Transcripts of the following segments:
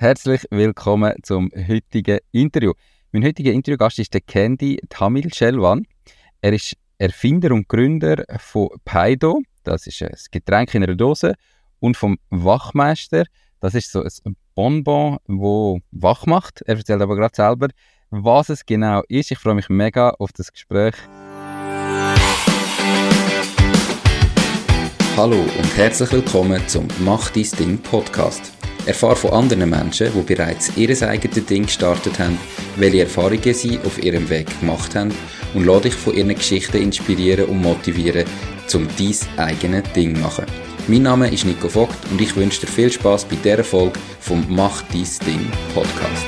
Herzlich willkommen zum heutigen Interview. Mein heutiger Interviewgast ist der Candy Tamil Shelwan. Er ist Erfinder und Gründer von Paido, das ist ein Getränk in einer Dose, und vom Wachmeister, das ist so ein Bonbon, wo wach macht. Er erzählt aber gerade selber, was es genau ist. Ich freue mich mega auf das Gespräch. Hallo und herzlich willkommen zum Mach dein Ding Podcast. Erfahre von anderen Menschen, die bereits ihr eigenes Ding gestartet haben, welche Erfahrungen sie auf ihrem Weg gemacht haben und lade dich von ihren Geschichten inspirieren und motivieren, um dein eigenes Ding zu machen. Mein Name ist Nico Vogt und ich wünsche dir viel Spaß bei dieser Folge vom Mach dein Ding Podcast.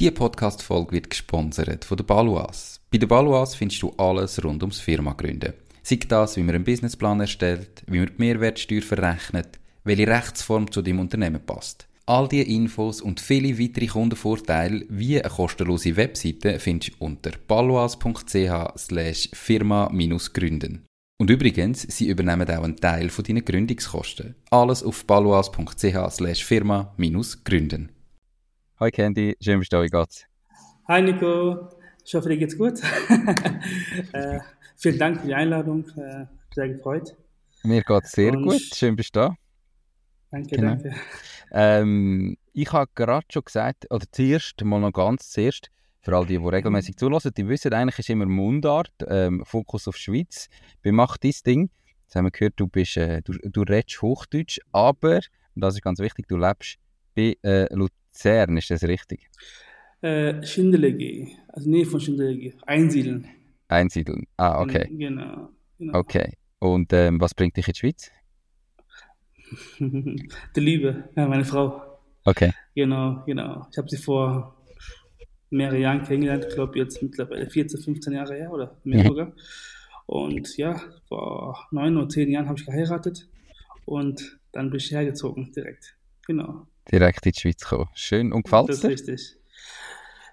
Diese Podcast-Folge wird gesponsert von der Baluas. Bei der Baluas findest du alles rund ums Firma gründen. Sei das, wie man einen Businessplan erstellt, wie man die Mehrwertsteuer verrechnet, welche Rechtsform zu deinem Unternehmen passt. All diese Infos und viele weitere Kundenvorteile wie eine kostenlose Webseite findest du unter paloas.ch firma-gründen. Und übrigens, sie übernehmen auch einen Teil von deinen Gründungskosten. Alles auf paloas.ch firma-gründen. Hi Candy, schön bist du da? Hi Nico, ich hoffe dir geht's gut. äh, Vielen Dank für die Einladung. Äh, sehr gefreut. Mir geht es sehr Und gut. Schön, bist du da. Danke, genau. danke. Ähm, ich habe gerade schon gesagt, oder zuerst, mal noch ganz zuerst, für all die, die regelmäßig zulassen, die wissen, eigentlich ist immer Mundart, ähm, Fokus auf Schweiz. Bei Mach dein Ding, jetzt haben wir gehört, du, bist, äh, du, du redest Hochdeutsch, aber, und das ist ganz wichtig, du lebst bei äh, Luzern, ist das richtig? Äh, Schindelegi, also Nähe von Schindelegi, Einsiedeln. Einsiedeln. Ah, okay. Genau. genau. Okay. Und ähm, was bringt dich in die Schweiz? die Liebe, ja, meine Frau. Okay. Genau, genau. Ich habe sie vor mehreren Jahren kennengelernt, ich glaube jetzt mittlerweile 14, 15 Jahre her oder mehr mhm. sogar. Und ja, vor neun oder zehn Jahren habe ich geheiratet und dann bin ich hergezogen direkt. Genau. Direkt in die Schweiz gekommen. Schön. Und gefällt es? Das ist richtig.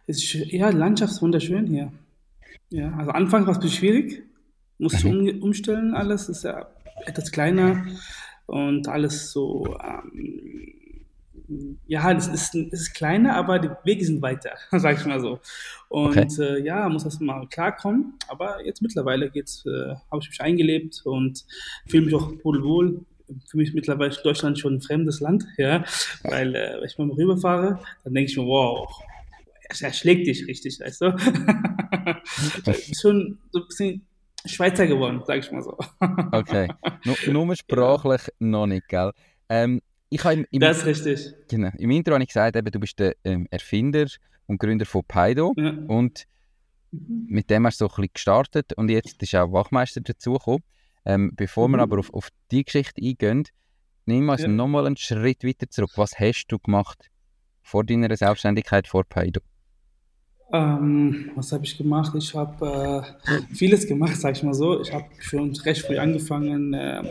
Ist, ja, die Landschaft ist wunderschön hier. Ja, also Anfang war es ein bisschen schwierig. Musste mhm. um, umstellen alles. Ist ja etwas kleiner und alles so. Ähm, ja, es ist, ist kleiner, aber die Wege sind weiter, sag ich mal so. Und okay. äh, ja, muss das mal klarkommen. Aber jetzt mittlerweile geht's, äh, habe ich mich eingelebt und fühle mich auch wohl. Für mich mittlerweile ist Deutschland schon ein fremdes Land, ja, weil äh, wenn ich mal rüberfahre, dann denke ich mir, wow, er schlägt dich richtig, weißt du? schon so ein bisschen Schweizer geworden, sag ich mal so. okay. Nur, nur sprachlich ja. noch nicht, gell? Ähm, ich im, im, das ist richtig. Genau. Im Intro habe ich gesagt, eben, du bist der ähm, Erfinder und Gründer von Paido. Ja. Und mhm. mit dem hast du so ein bisschen gestartet und jetzt ist auch Wachmeister dazugekommen. Ähm, bevor mhm. wir aber auf, auf die Geschichte eingehen, nimm uns ja. nochmal einen Schritt weiter zurück. Was hast du gemacht vor deiner Selbstständigkeit vor Paido? Ähm, was habe ich gemacht? Ich habe äh, vieles gemacht, sage ich mal so. Ich habe schon recht früh angefangen, äh,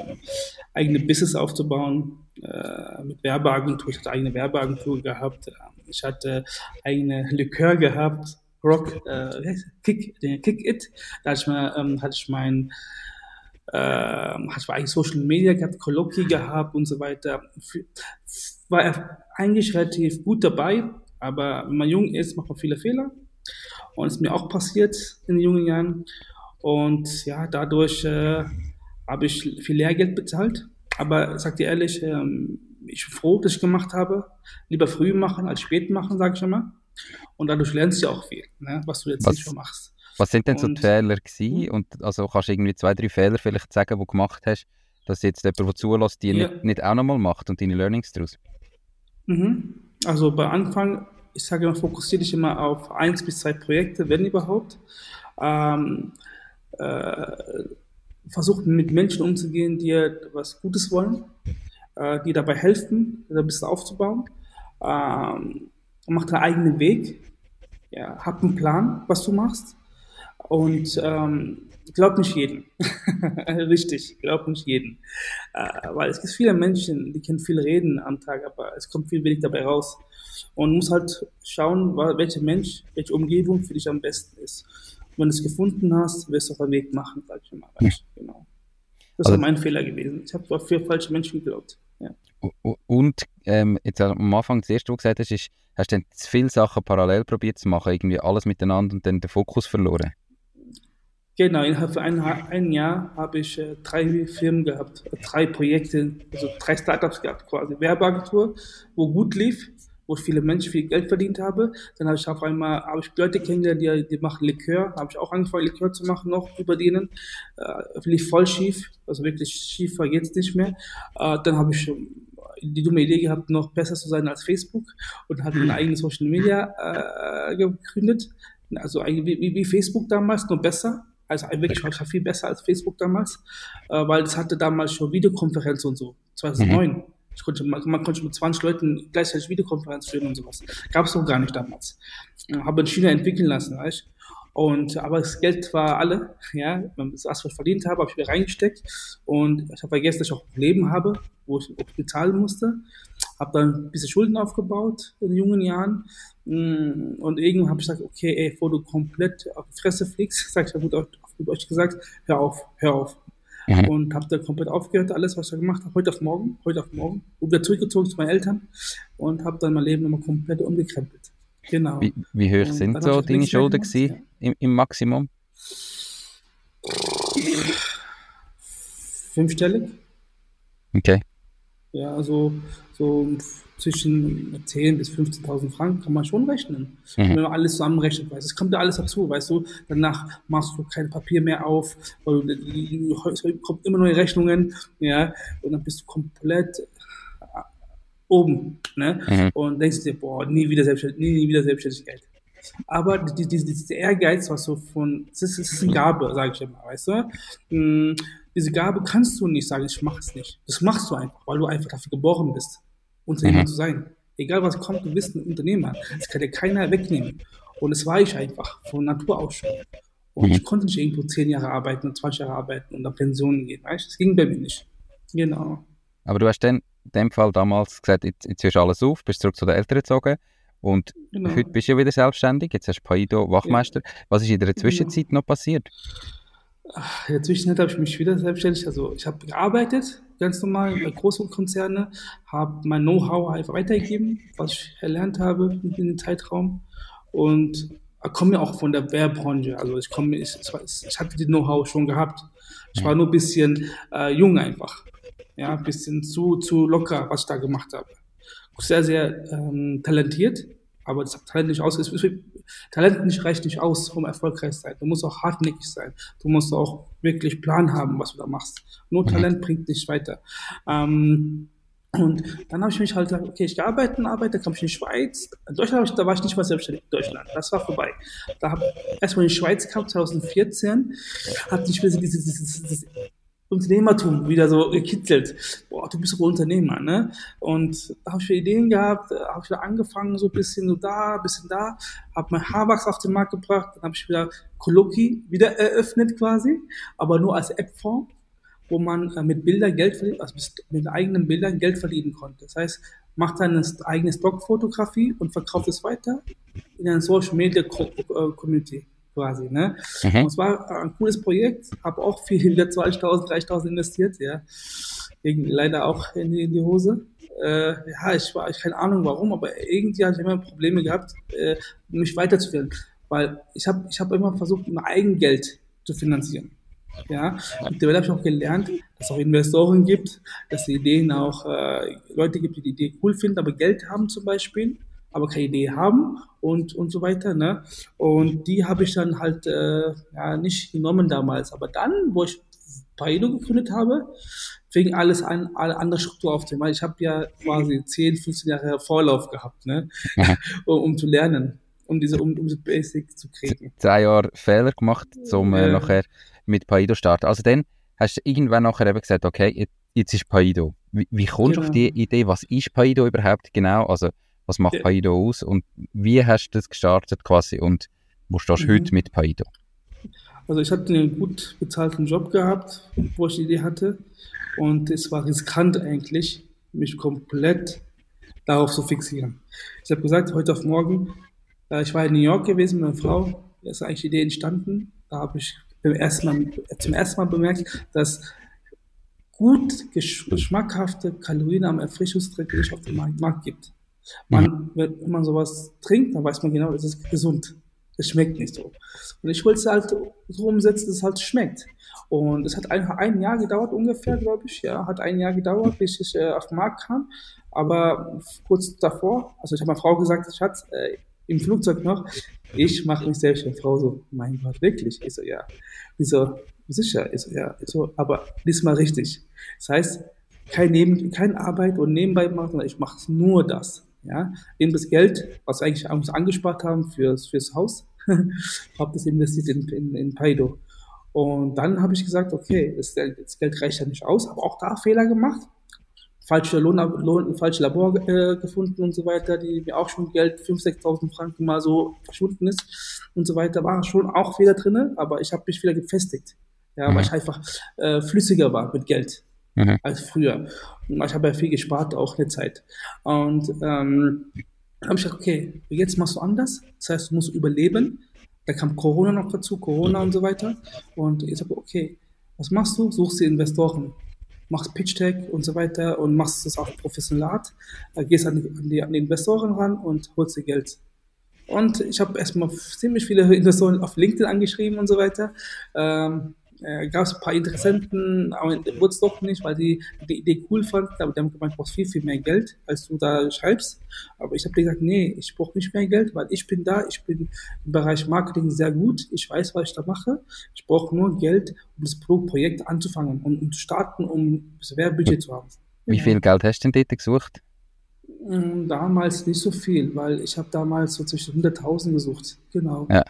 eigene Business aufzubauen äh, mit Werbeagentur. Ich hatte eigene Werbeagentur gehabt. Ich hatte eigene Likör gehabt, Rock, äh, Kick, Kick It. Da hatte ich, mal, ähm, hatte ich mein äh, hatte ich eigentlich Social Media gehabt, Kolloquie gehabt und so weiter. War eigentlich relativ gut dabei, aber wenn man jung ist, macht man viele Fehler. Und es ist mir auch passiert in den jungen Jahren. Und ja, dadurch äh, habe ich viel Lehrgeld bezahlt. Aber sag dir ehrlich, ähm, ich bin froh, dass ich gemacht habe. Lieber früh machen als spät machen, sage ich immer. Und dadurch lernst du ja auch viel, ne, was du jetzt was, nicht schon machst. Was sind denn so die Fehler gewesen? Hm? Und also kannst du irgendwie zwei, drei Fehler vielleicht sagen, die du gemacht hast, dass jetzt jemand, der zulässt, die ja. nicht, nicht auch nochmal macht und deine Learnings daraus? Mhm. Also bei Anfang ich sage immer, fokussiere dich immer auf eins bis zwei Projekte, wenn überhaupt. Ähm, äh, versuch mit Menschen umzugehen, die was Gutes wollen, äh, die dabei helfen, ein bisschen aufzubauen. Ähm, mach deinen eigenen Weg. Ja, hab einen Plan, was du machst. Und ähm, glaub nicht jeden. Richtig, glaub nicht jeden. Äh, weil es gibt viele Menschen, die können viel reden am Tag, aber es kommt viel wenig dabei raus und muss halt schauen, welcher Mensch, welche Umgebung für dich am besten ist. Wenn du es gefunden hast, wirst du auf einen Weg machen, sag ich mal. Ja. Genau. Das also, war mein Fehler gewesen. Ich habe für falsche Menschen geglaubt. Ja. Und ähm, jetzt am Anfang, das erste, was du gesagt hast, ist, hast du dann viele Sachen parallel probiert zu machen, irgendwie alles miteinander und dann den Fokus verloren? Genau, innerhalb von einem, ein Jahr habe ich äh, drei Firmen gehabt, äh, drei Projekte, also drei Startups gehabt quasi. Werbeagentur, wo gut lief, wo viele Menschen viel Geld verdient habe. Dann habe ich auf einmal habe ich Leute kennengelernt, die, die machen Likör. habe ich auch angefangen, Likör zu machen, noch über denen. Äh, lief voll schief, also wirklich schief war jetzt nicht mehr. Äh, dann habe ich die dumme Idee gehabt, noch besser zu sein als Facebook und habe ein eigenes Social Media äh, gegründet. Also wie, wie Facebook damals, nur besser also wirklich war viel besser als Facebook damals, äh, weil es hatte damals schon Videokonferenz und so, 2009. Mhm. Ich konnte, man, man, konnte mit 20 Leuten gleichzeitig Videokonferenz führen und sowas. Gab es noch gar nicht damals. Habe in China entwickeln lassen, weißt und, aber das Geld war alle, ja, das, was ich verdient habe, habe ich mir reingesteckt und ich habe vergessen, dass ich auch ein Leben habe, wo ich bezahlen musste. Habe dann ein bisschen Schulden aufgebaut in jungen Jahren mm, und irgendwann habe ich gesagt, okay, ey, bevor du komplett auf die Fresse fliegst, sag ich gut, auf gut euch gesagt, hör auf, hör auf. Mhm. Und habe da komplett aufgehört, alles, was ich da gemacht habe, heute auf morgen, heute auf morgen, und wieder zurückgezogen zu meinen Eltern und habe dann mein Leben nochmal komplett umgekrempelt. Genau. Wie, wie hoch und sind so deine Schulden gewesen, ja. im, im Maximum? Fünfstellig. Okay. Ja, also so zwischen 10.000 bis 15.000 Franken kann man schon rechnen. Mhm. Wenn man alles zusammenrechnet, weißt es kommt ja alles dazu, weißt du. Danach machst du kein Papier mehr auf, weil es kommt immer neue Rechnungen, ja, und dann bist du komplett äh, oben, ne? Mhm. Und denkst dir, boah, nie wieder Selbstständigkeit, nie, nie wieder Selbstständigkeit. Aber dieser Ehrgeiz, was so von, es ist, ist eine Gabe, sage ich immer, weißt du. Diese Gabe kannst du nicht sagen, ich mache es nicht. Das machst du einfach, weil du einfach dafür geboren bist. Unternehmer mhm. zu sein. Egal was kommt, du bist ein Unternehmer. Das kann dir keiner wegnehmen. Und das war ich einfach, von Natur aus schon. Und mhm. ich konnte nicht irgendwo zehn Jahre arbeiten und 20 Jahre arbeiten und auf Pensionen gehen. Weißt? Das ging bei mir nicht. Genau. Aber du hast dann in dem Fall damals gesagt, jetzt, jetzt hörst du alles auf, bist zurück zu den Eltern gezogen und genau. heute bist du ja wieder selbstständig, jetzt hast du Paido Wachmeister. Ja. Was ist in der genau. Zwischenzeit genau. noch passiert? In der Zwischenzeit habe ich mich wieder selbstständig, also ich habe gearbeitet, ganz normal bei großen Konzernen, habe mein Know-how einfach weitergegeben, was ich erlernt habe in dem Zeitraum und komme ja auch von der Werbranche, also ich komme, ich, ich hatte die Know-how schon gehabt. Ich war nur ein bisschen äh, jung einfach, ja, ein bisschen zu, zu locker, was ich da gemacht habe. Sehr, sehr ähm, talentiert, aber das Talent nicht aus. Talent nicht reicht nicht aus, um erfolgreich zu sein. Du musst auch hartnäckig sein. Du musst auch wirklich Plan haben, was du da machst. Nur mhm. Talent bringt dich weiter. Ähm, und dann habe ich mich halt gesagt, okay, ich gearbeitet und arbeite, kam ich in die Schweiz. In Deutschland, ich, da war ich nicht mal selbstständig in Deutschland. Das war vorbei. Da habe ich erstmal in die Schweiz gehabt, 2014, hatte ich wieder dieses, dieses, dieses Unternehmertum wieder so gekitzelt. Boah, du bist doch Unternehmer, ne? Und da habe ich Ideen gehabt, habe ich wieder angefangen, so ein bisschen so da, ein bisschen da, habe mein Haarwachs auf den Markt gebracht, dann habe ich wieder Coloki wieder eröffnet quasi, aber nur als App-Form, wo man äh, mit Bildern Geld verdient, also mit eigenen Bildern Geld verdienen konnte. Das heißt, macht eine eigene Stockfotografie und verkauft es weiter in einer Social Media äh, Community quasi. Ne? Mhm. Und es war ein cooles Projekt, habe auch viel, wieder 20.000, 30.000 investiert, ja. Ging leider auch in die, in die Hose. Äh, ja, ich war, ich keine Ahnung warum, aber irgendwie hatte ich immer Probleme gehabt, äh, mich weiterzuführen. Weil ich habe ich hab immer versucht, mein Eigengeld zu finanzieren. Ja, und dabei habe ich auch gelernt, dass es auch Investoren gibt, dass die Ideen auch äh, Leute gibt, die die Idee cool finden, aber Geld haben zum Beispiel aber keine Idee haben und, und so weiter. Ne? Und die habe ich dann halt äh, ja, nicht genommen damals. Aber dann, wo ich Paido gegründet habe, fing alles an, alle andere Struktur aufzunehmen. Ich habe ja quasi 10, 15 Jahre Vorlauf gehabt, ne? um, um zu lernen, um diese, um, um diese Basic zu kriegen. Zwei Jahre Fehler gemacht, um äh, nachher mit Paido starten. Also dann hast du irgendwann nachher eben gesagt, okay, jetzt ist Paido. Wie, wie kommst du genau. auf die Idee, was ist Paido überhaupt genau? Also was macht ja. Paido aus und wie hast du das gestartet quasi und wo stehst du mhm. heute mit Paido? Also ich hatte einen gut bezahlten Job gehabt, wo ich die Idee hatte und es war riskant eigentlich, mich komplett darauf zu fixieren. Ich habe gesagt, heute auf morgen, äh, ich war in New York gewesen mit meiner Frau, da ist eigentlich die Idee entstanden, da habe ich beim ersten Mal, zum ersten Mal bemerkt, dass gut geschmackhafte, kalorienarme Erfrischungsgetränke nicht auf dem Markt gibt. Man, mhm. wenn man sowas trinkt, dann weiß man genau, es ist gesund. Es schmeckt nicht so. Und ich wollte es halt so umsetzen, dass es halt schmeckt. Und es hat ein, ein Jahr gedauert ungefähr, glaube ich. Ja, hat ein Jahr gedauert, bis ich äh, auf den Markt kam. Aber kurz davor, also ich habe meiner Frau gesagt, Schatz, äh, im Flugzeug noch, ich mache mich selbst eine Frau so, mein Gott, wirklich? Ich so, ja. Ich so, sicher? Ich so, ja. Ich so, aber diesmal richtig. Das heißt, kein Neben, keine Arbeit und nebenbei machen, sondern ich mache nur das. Ja, eben das Geld, was wir eigentlich angespart haben fürs, fürs Haus, habe das investiert in, in, in Paido. Und dann habe ich gesagt, okay, das, das Geld reicht ja nicht aus, habe auch da Fehler gemacht, falsche Lohn, Lohn falsche Labor äh, gefunden und so weiter, die mir auch schon Geld 5.000, 6.000 Franken mal so verschwunden ist und so weiter, war schon auch Fehler drinne, aber ich habe mich wieder gefestigt, ja, mhm. weil ich einfach äh, flüssiger war mit Geld mhm. als früher. Ich habe ja viel gespart, auch eine Zeit. Und ähm, habe ich gesagt, okay, jetzt machst du anders. Das heißt, du musst überleben. Da kam Corona noch dazu, Corona und so weiter. Und ich habe okay, was machst du? Suchst dir Investoren, machst Pitch Tech und so weiter und machst das auch professionell. Da gehst an die, an, die, an die Investoren ran und holst dir Geld. Und ich habe erstmal ziemlich viele Investoren auf LinkedIn angeschrieben und so weiter. Ähm, äh, gab es ein paar Interessenten, aber wurde es doch nicht, weil die die Idee cool fanden, aber die haben gemeint, du brauchst viel, viel mehr Geld, als du da schreibst. Aber ich habe gesagt, nee, ich brauche nicht mehr Geld, weil ich bin da, ich bin im Bereich Marketing sehr gut, ich weiß, was ich da mache. Ich brauche nur Geld, um das Projekt anzufangen und um zu starten, um das Werbebudget zu haben. Wie viel Geld hast du denn dort gesucht? Mm, damals nicht so viel, weil ich habe damals so zwischen 100.000 gesucht. Genau. Ja.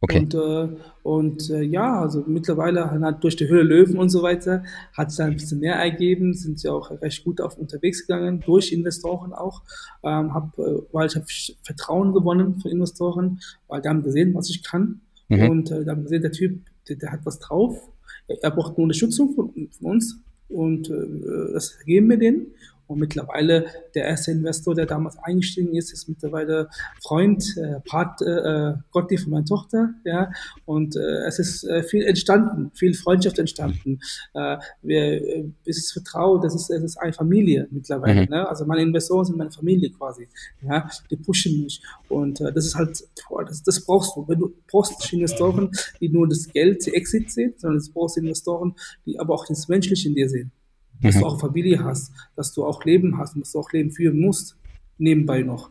Okay. Und, äh, und äh, ja, also mittlerweile halt durch die Höhle Löwen und so weiter hat es dann ein bisschen mehr ergeben, sind sie auch recht gut auf unterwegs gegangen, durch Investoren auch, ähm, hab, äh, weil ich habe Vertrauen gewonnen von Investoren, weil die haben gesehen, was ich kann mhm. und äh, die haben gesehen, der Typ, der, der hat was drauf, er braucht nur Unterstützung von, von uns und äh, das geben wir denen und mittlerweile der erste Investor, der damals eingestiegen ist, ist mittlerweile Freund, äh, Part, äh, Gotti von meiner Tochter. Ja, und äh, es ist äh, viel entstanden, viel Freundschaft entstanden. Äh, wir, äh, es ist Vertrauen, das ist, es ist eine Familie mittlerweile. Mhm. Ne? Also meine Investoren sind meine Familie quasi. Ja, die pushen mich und äh, das ist halt, boah, das, das brauchst du. Wenn du brauchst nicht Investoren, die nur das Geld, die Exit sehen, sondern du brauchst Investoren, die aber auch das Menschliche in dir sehen dass mhm. du auch Familie hast, dass du auch Leben hast und dass du auch Leben führen musst, nebenbei noch.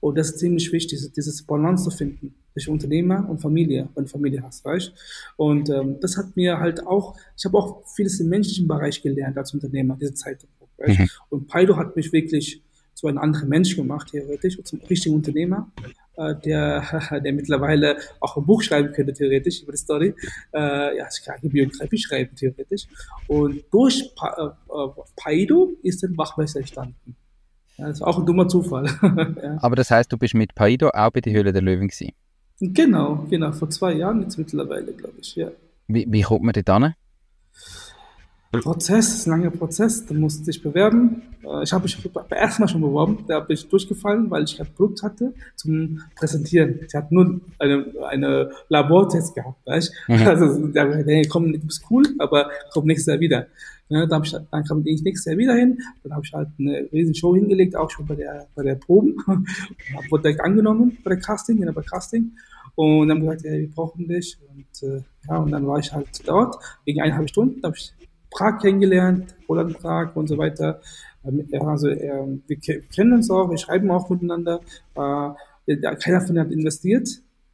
Und das ist ziemlich wichtig, dieses Balance zu finden zwischen Unternehmer und Familie, wenn du Familie hast, weißt Und ähm, das hat mir halt auch, ich habe auch vieles im menschlichen Bereich gelernt als Unternehmer, diese Zeit. Mhm. Und Paido hat mich wirklich zu einem anderen Mensch gemacht, theoretisch, zum richtigen Unternehmer, der, der mittlerweile auch ein Buch schreiben könnte, theoretisch, über die Story. Äh, ja, ich kann eine Biografie schreiben, theoretisch. Und durch pa äh, äh Paido ist ein Wachmeister entstanden. Ja, das ist auch ein dummer Zufall. ja. Aber das heißt, du bist mit Paido auch bei der Höhle der Löwen gewesen? Genau, genau, vor zwei Jahren jetzt mittlerweile, glaube ich, ja. Wie, wie kommt man dort hin? Prozess, ist ein langer Prozess, da musste ich bewerben. Äh, ich habe mich beim ersten Mal schon beworben, da bin ich durchgefallen, weil ich kein Produkt hatte zum Präsentieren. Ich hatte nur eine, eine Labortest gehabt, weißt mhm. Also, da nee, komm, du bist cool, aber komm nächstes Jahr wieder. Ja, dann, ich, dann kam ich nächstes Jahr wieder hin, dann habe ich halt eine riesen Show hingelegt, auch schon bei der, bei der Proben. Und wurde direkt angenommen bei der Casting, in der Casting. Und dann haben gesagt, ja, wir brauchen dich. Und äh, ja, und dann war ich halt dort, wegen eineinhalb Stunden, da habe ich Prag kennengelernt, Roland Prag und so weiter. Also wir kennen uns auch, wir schreiben auch miteinander. Äh, keiner von denen hat investiert,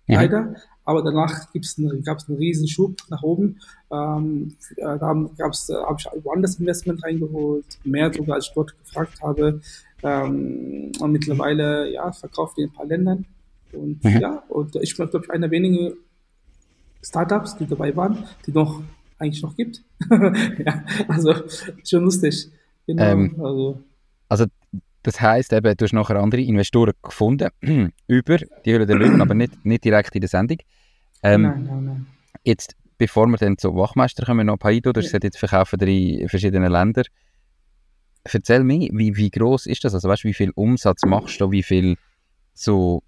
ja. leider. Aber danach einen, gab es einen riesen Schub nach oben. Ähm, äh, da gab's, äh, habe ich woanders Investment reingeholt, mehr sogar als ich dort gefragt habe. Ähm, und mittlerweile ja, verkauft in ein paar Ländern. Und mhm. ja, und ich bin, glaube ich, einer wenigen Startups, die dabei waren, die noch eigentlich noch gibt. ja, also schon lustig. Genau, ähm, also. also das heisst eben, du hast nachher andere Investoren gefunden über die Höhle der Löwen, aber nicht, nicht direkt in der Sendung. Ähm, nein, nein, nein. Jetzt, bevor wir dann zu Wachmeister kommen, noch Paido, du hast ja. gesagt, jetzt verkaufen in verschiedenen Ländern. Erzähl mir, wie, wie groß ist das? Also weißt du, wie viel Umsatz machst du, wie viel so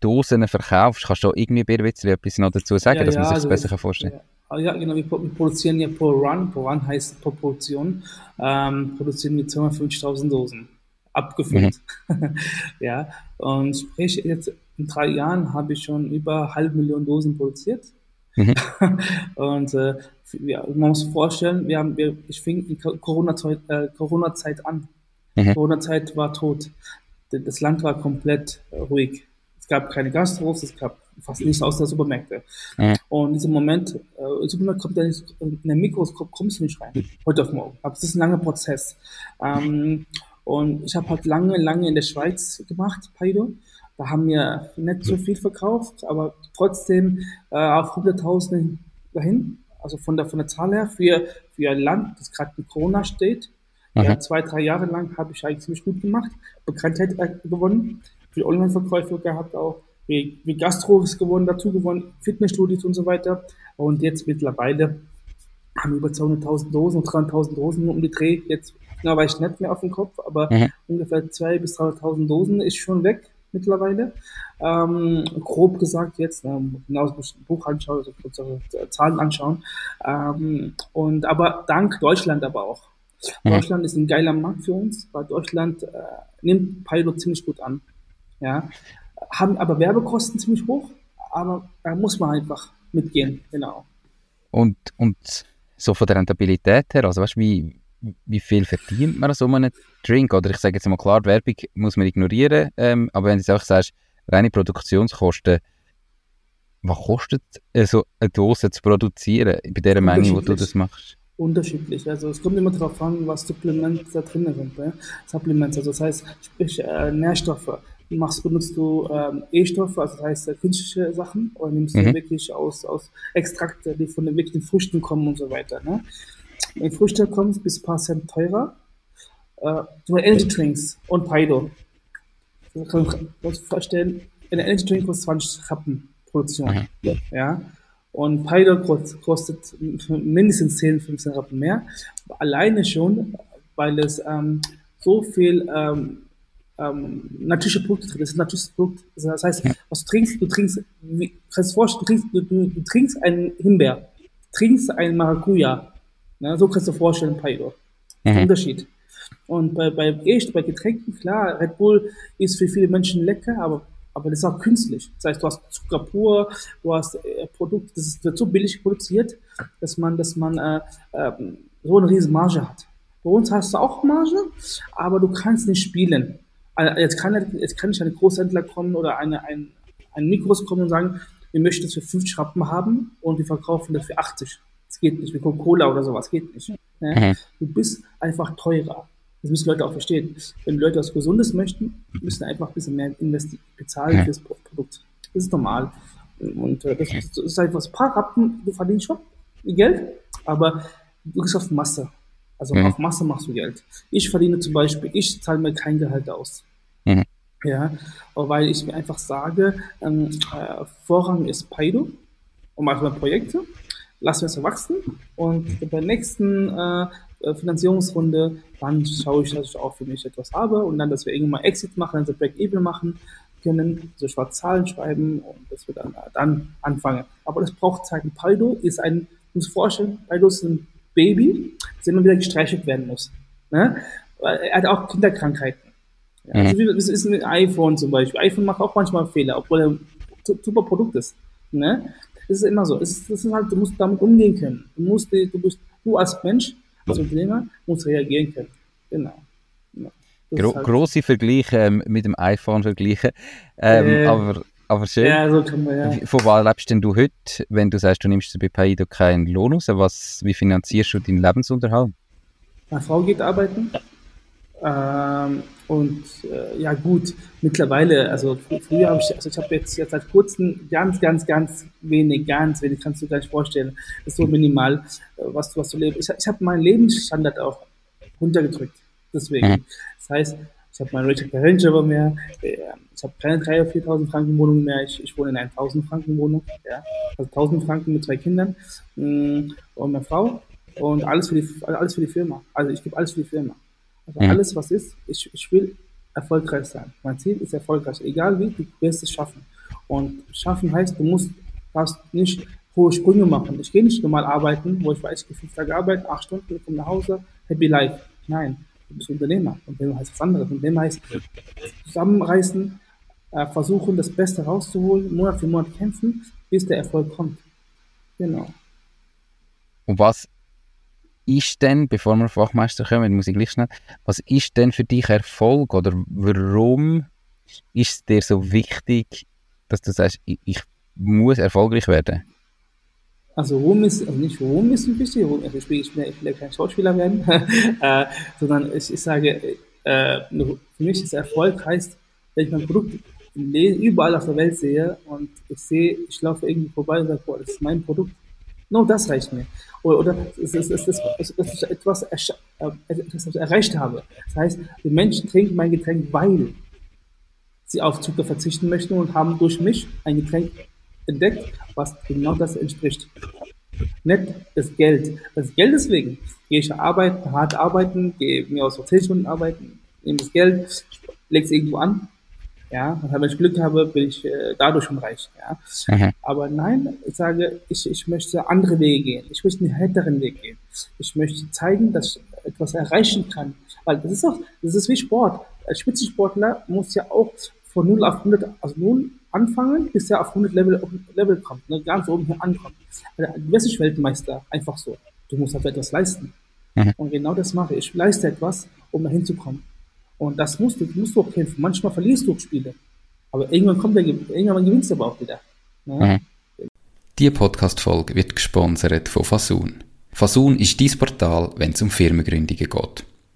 Dosen verkaufst? Kannst du irgendwie ein bisschen etwas noch dazu sagen, ja, dass man sich das also besser vorstellen kann? Ja, genau, wir, wir produzieren ja pro Run, pro Run heißt pro Produktion, ähm, produzieren wir 250.000 Dosen, abgefüllt. Mhm. ja, und sprich, jetzt in drei Jahren habe ich schon über halb Million Dosen produziert. Mhm. und äh, ja, man muss sich vorstellen, wir haben, wir, ich fing in Corona-Zeit äh, Corona an. Mhm. Corona-Zeit war tot. Das Land war komplett äh, ruhig. Es gab keine Gastros, es gab fast nichts aus der Supermärkte. Mhm. Und in diesem Moment, äh, Supermarkt kommt ja nicht, in der Mikroskop kommst du nicht rein, heute auf morgen. Aber es ist ein langer Prozess. Ähm, und ich habe halt lange, lange in der Schweiz gemacht, Paido. Da haben wir nicht so viel verkauft, aber trotzdem äh, auf Hunderttausende dahin. Also von der, von der Zahl her für, für ein Land, das gerade in Corona steht. Ja, zwei, drei Jahre lang habe ich eigentlich ziemlich gut gemacht, Bekanntheit äh, gewonnen viel Online-Verkäufe gehabt auch, wie, wie Gastro ist gewonnen, dazu gewonnen, Fitnessstudios und so weiter. Und jetzt mittlerweile haben wir über 200.000 Dosen und 300.000 Dosen um die Dreh. Jetzt genau weiß ich nicht mehr auf dem Kopf, aber mhm. ungefähr 200.000 bis 300.000 Dosen ist schon weg mittlerweile. Ähm, grob gesagt jetzt, ne, genau das Buch anschauen, also unsere Zahlen anschauen. Ähm, und aber dank Deutschland aber auch. Mhm. Deutschland ist ein geiler Markt für uns, weil Deutschland äh, nimmt Pilot ziemlich gut an ja, haben aber Werbekosten ziemlich hoch, aber da muss man einfach mitgehen, genau. Und, und so von der Rentabilität her, also weißt, wie, wie viel verdient man so einen Drink? Oder ich sage jetzt mal klar, Werbung muss man ignorieren, ähm, aber wenn du auch sagst, reine Produktionskosten, was kostet so eine Dose zu produzieren bei der Menge, wo du das machst? Unterschiedlich. Also es kommt immer darauf an, was Supplements da drin sind. Ne? Supplements, also das heißt, sprich äh, Nährstoffe machst, benutzt du ähm, E-Stoffe, also das heißt äh, künstliche Sachen, oder nimmst mhm. du wirklich aus, aus Extrakte, die von den wirklichen Früchten kommen und so weiter. Ne? Wenn Früchte kommen, bis ein paar Cent teurer. Äh, zum Energy Drinks und Paido. Also kann man sich vorstellen, ein Energy Drink kostet 20 Rappen Produktion. Mhm. Ja. Und Paido kostet mindestens 10, 15 Rappen mehr. Alleine schon, weil es ähm, so viel ähm, ähm, natürliche Produkte drin. Das ist ein natürliches Produkt. Das heißt, was du trinkst, du trinkst, wie, kannst du vorstellen, du trinkst, du, du, du trinkst einen Himbeer, trinkst einen Maracuja. Ne? So kannst du dir vorstellen, Paido. Mhm. Unterschied. Und bei, bei, echt, bei Getränken, klar, Red Bull ist für viele Menschen lecker, aber, aber das ist auch künstlich. Das heißt, du hast Zucker pur, du hast äh, Produkt, das ist, wird so billig produziert, dass man, dass man äh, äh, so eine riesen Marge hat. Bei uns hast du auch Marge, aber du kannst nicht spielen. Jetzt kann, jetzt kann nicht ein Großhändler kommen oder eine, ein, ein Mikros kommen und sagen, wir möchten das für 50 Rappen haben und wir verkaufen das für 80. Das geht nicht, wie Coca-Cola oder sowas, geht nicht. Mhm. Du bist einfach teurer. Das müssen Leute auch verstehen. Wenn Leute was Gesundes möchten, müssen einfach ein bisschen mehr bezahlen für das Produkt. Das ist normal. Und äh, das, das ist einfach ein paar Rappen, du verdienst schon Geld, aber du gehst auf Masse. Also mhm. auf Masse machst du Geld. Ich verdiene zum Beispiel, ich zahle mir kein Gehalt aus. Mhm. Ja, weil ich mir einfach sage, ähm, äh, Vorrang ist Paido und mache meine Projekte, lassen wir es wachsen und bei der nächsten äh, äh, Finanzierungsrunde, dann schaue ich, dass ich auch für mich etwas habe und dann, dass wir irgendwann mal Exit machen, also Break-Even machen können, so schwarz Zahlen schreiben und das wird dann, äh, dann anfangen. Aber das braucht Zeit. Paido ist ein, muss vorstellen, Paido ist ein Baby, das immer wieder gestreichelt werden muss. Ne? Er hat auch Kinderkrankheiten. Ja, mhm. also das ist ein iPhone zum Beispiel. iPhone macht auch manchmal Fehler, obwohl er ein super Produkt ist. Ne? Das ist immer so. Es ist, das ist halt, du musst damit umgehen können. Du musst, du musst, du als Mensch, als Unternehmer, musst reagieren können. Genau. Ja. Gro halt große Vergleiche ähm, mit dem iPhone vergleichen. Ähm, äh, aber aber schön. Ja, so kann man, ja. Von was lebst denn du heute, wenn du sagst, du nimmst bei Paido keinen Lohn raus? Was, wie finanzierst du deinen Lebensunterhalt? Meine Frau geht arbeiten. Ähm, und äh, ja gut, mittlerweile, also früher habe ich, also ich habe jetzt, jetzt seit kurzem ganz, ganz, ganz wenig, ganz wenig, kannst du dir gar nicht vorstellen. Das ist so minimal, äh, was, du was du lebst. Ich, ich habe meinen Lebensstandard auch runtergedrückt. Deswegen. Mhm. Das heißt, ich habe meinen Richard Range mehr, ich habe keine 3.000 oder 4.000 Franken Wohnung mehr, ich, ich wohne in einer 1.000 Franken Wohnung, ja, also 1.000 Franken mit zwei Kindern mm, und meiner Frau und alles für die, alles für die Firma. Also ich gebe alles für die Firma. Also mhm. alles, was ist, ich, ich will erfolgreich sein. Mein Ziel ist erfolgreich, egal wie, du wirst es schaffen. Und schaffen heißt, du musst, darfst nicht hohe Sprünge machen. Ich gehe nicht normal arbeiten, wo ich weiß, ich fünf Tage arbeite, acht Stunden, komme nach Hause, happy life. Nein, du bist Unternehmer. Unternehmer heißt was anderes. Unternehmer heißt zusammenreißen, äh, versuchen, das Beste rauszuholen, Monat für Monat kämpfen, bis der Erfolg kommt. Genau. Und was ist denn, bevor wir auf Wachmeister kommen, muss ich gleich schnell, was ist denn für dich Erfolg oder warum ist es dir so wichtig, dass du sagst, ich, ich muss erfolgreich werden? Also Ruhm ist, also nicht Ruhm ist wichtig, Ruhm, also ich, will, ich, will, ich will kein Schauspieler werden, äh, sondern ich, ich sage, äh, für mich ist Erfolg heißt, wenn ich mein Produkt überall auf der Welt sehe und ich sehe, ich laufe irgendwie vorbei und sage, boah, das ist mein Produkt. Nur das reicht mir. Oder, oder es ist, es ist, es ist etwas, äh, etwas, was ich erreicht habe. Das heißt, die Menschen trinken mein Getränk, weil sie auf Zucker verzichten möchten und haben durch mich ein Getränk entdeckt, was genau das entspricht. Nicht das Geld. Das Geld deswegen gehe ich arbeiten, hart arbeiten, gehe mir aus 10 Stunden arbeiten, nehme das Geld, lege es irgendwo an ja, und wenn ich Glück habe, bin ich äh, dadurch schon reich. Ja. Mhm. Aber nein, ich sage, ich, ich möchte andere Wege gehen. Ich möchte einen härteren Weg gehen. Ich möchte zeigen, dass ich etwas erreichen kann. Weil das ist auch, das ist wie Sport. Als Spitzensportler muss ja auch von 0 auf 100, also 0 anfangen, bis er auf 100 Level, Level kommt, ne, ganz oben hier ankommt. Also, du wirst nicht Weltmeister, einfach so. Du musst halt etwas leisten. Mhm. Und genau das mache ich. Ich leiste etwas, um dahin zu kommen. Und das musst du, musst du auch kämpfen. Manchmal verlierst du Spiele. Aber irgendwann kommt der, irgendwann gewinnst du aber auch wieder. Ne? Mhm. Die Podcast-Folge wird gesponsert von Fasun. Fasun ist dein Portal, wenn es um Firmengründungen geht.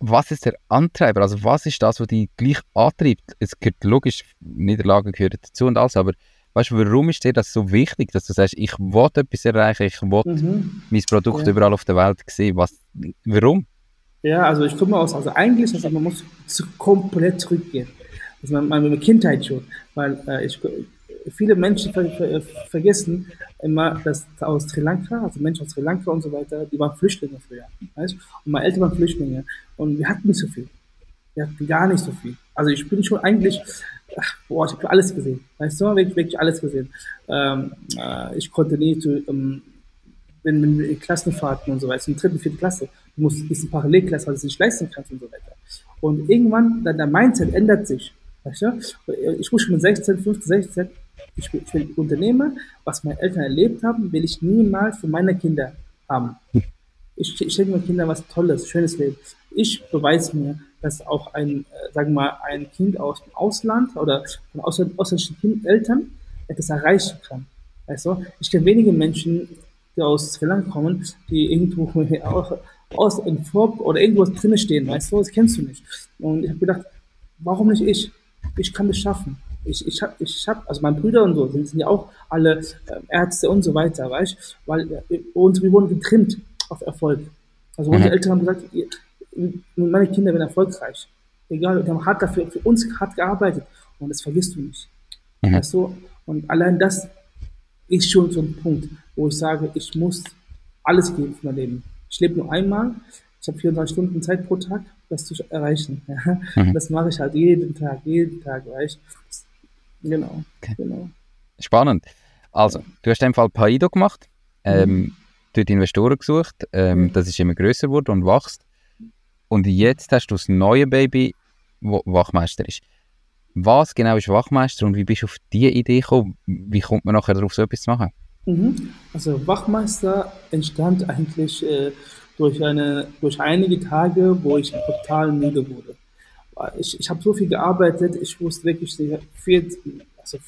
Was ist der Antreiber? Also was ist das, was dich gleich antreibt? Es gehört logisch, Niederlagen gehören dazu und alles, aber weißt du, warum ist dir das so wichtig, dass du sagst, ich will etwas erreichen, ich will mhm. mein Produkt ja. überall auf der Welt sehen? Was, warum? Ja, also ich komme aus, also eigentlich, also man muss komplett zurückgehen. Also meine, meine Kindheit schon, weil äh, ich, viele Menschen ver, ver, vergessen immer, dass aus Sri Lanka, also Menschen aus Sri Lanka und so weiter, die waren Flüchtlinge früher, weißt? Und meine Eltern waren Flüchtlinge und wir hatten nicht so viel. Wir hatten gar nicht so viel. Also ich bin schon eigentlich, ach, boah, ich habe alles gesehen, weißt du, wirklich, wirklich alles gesehen. Ähm, äh, ich konnte nie zu, ähm, wenn, wenn Klassenfahrten und so weiter, in dritten, vierten Klasse, du musst ein bisschen Parallelklasse, weil du es nicht leisten kannst und so weiter. Und irgendwann, dann der Mindset ändert sich. Weißt du? Ich muss schon mit 16, 15, 16, ich will, ich will Unternehmer, was meine Eltern erlebt haben, will ich niemals für meine Kinder haben. Ich, ich schenke meinen Kindern was Tolles, schönes Leben. Ich beweise mir, dass auch ein, äh, sagen wir mal, ein Kind aus dem Ausland oder von ausländischen Eltern etwas erreichen kann. Du? Ich kenne wenige Menschen, die aus Sri Lanka kommen, die irgendwo auch aus in Vorb oder irgendwas drin stehen, weißt du, das kennst du nicht. Und ich habe gedacht, warum nicht ich? Ich kann das schaffen. Ich, ich habe, ich hab, also meine Brüder und so, sind, sind ja auch alle äh, Ärzte und so weiter, weißt weil äh, uns, wir wurden getrimmt auf Erfolg. Also unsere mhm. Eltern haben gesagt, ihr, meine Kinder werden erfolgreich. Egal, die haben hart dafür, für uns hart gearbeitet. Und das vergisst du nicht. Mhm. Weißt du? Und allein das ist schon so ein Punkt, wo ich sage, ich muss alles geben für mein Leben. Ich lebe nur einmal, ich habe 34 Stunden Zeit pro Tag, das zu erreichen. Ja. Mhm. Das mache ich halt jeden Tag, jeden Tag, weißt Genau, okay. genau. Spannend. Also, du hast in dem Fall Paido gemacht, ähm, mhm. dort Investoren gesucht, ähm, mhm. das ist immer größer geworden und wächst. Und jetzt hast du das neue Baby, wo Wachmeister ist. Was genau ist Wachmeister und wie bist du auf diese Idee gekommen? Wie kommt man nachher darauf, so etwas zu machen? Mhm. Also Wachmeister entstand eigentlich äh, durch, eine, durch einige Tage, wo ich total müde wurde. Ich, ich habe so viel gearbeitet, ich wusste wirklich viel, also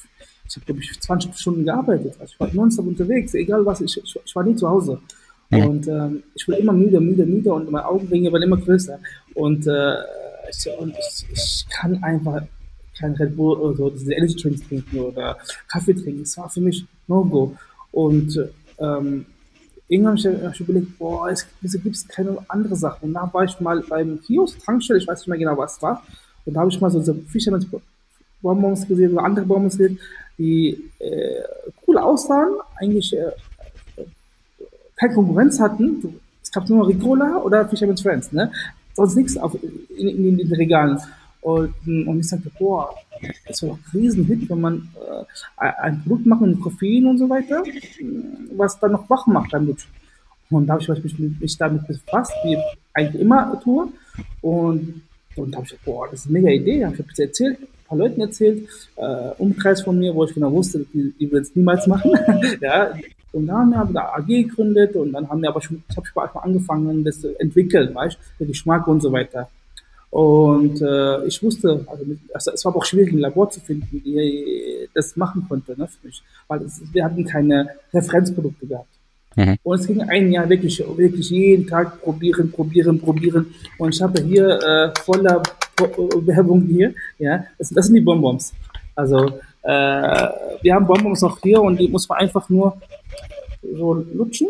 ich habe glaube ich 20 Stunden gearbeitet. Also ich war nonstop unterwegs, egal was, ich, ich, ich war nie zu Hause. Mhm. Und ähm, ich wurde immer müde, müde, müde und meine Augenringe waren immer größer. Und, äh, ich, und ich, ich kann einfach kein Red Bull oder so, diese Energy Drinks trinken oder Kaffee trinken. Das war für mich No-Go. Und ähm, irgendwann habe ich, überlegt, boah, es, wieso gibt es keine andere Sachen? Und da war ich mal beim Kiosk, Tankstelle, ich weiß nicht mehr genau, was war. Und da habe ich mal so, so Fisherman's Bonbons gesehen, so andere Bonbons gesehen, die äh, cool aussahen, eigentlich äh, keine Konkurrenz hatten. Es gab nur Ricola oder Fisherman's Friends, ne? Sonst nichts auf, in, in, in den Regalen. Und, und ich sagte, boah, das wäre doch ein Riesenhit, wenn man äh, ein Produkt macht mit Koffein und so weiter, was dann noch wach macht damit. Und da habe ich mich, mich damit befasst, wie ich eigentlich immer tue. Und, und da habe ich gesagt, boah, das ist eine mega Idee. Hab ich habe es erzählt, ein paar Leuten erzählt, äh, Umkreis von mir, wo ich genau wusste, die, die würden es niemals machen. ja, und dann haben wir eine AG gegründet und dann haben wir aber schon, ich habe schon mal angefangen, das zu entwickeln, weißt der Geschmack und so weiter. Und äh, ich wusste, also, also es war auch schwierig, ein Labor zu finden, die das machen konnte ne, für mich, weil es, wir hatten keine Referenzprodukte gehabt. Mhm. Und es ging ein Jahr wirklich, wirklich jeden Tag probieren, probieren, probieren. Und ich habe hier äh, voller Werbung hier, ja, das, das sind die Bonbons. Also äh, wir haben Bonbons auch hier und die muss man einfach nur so lutschen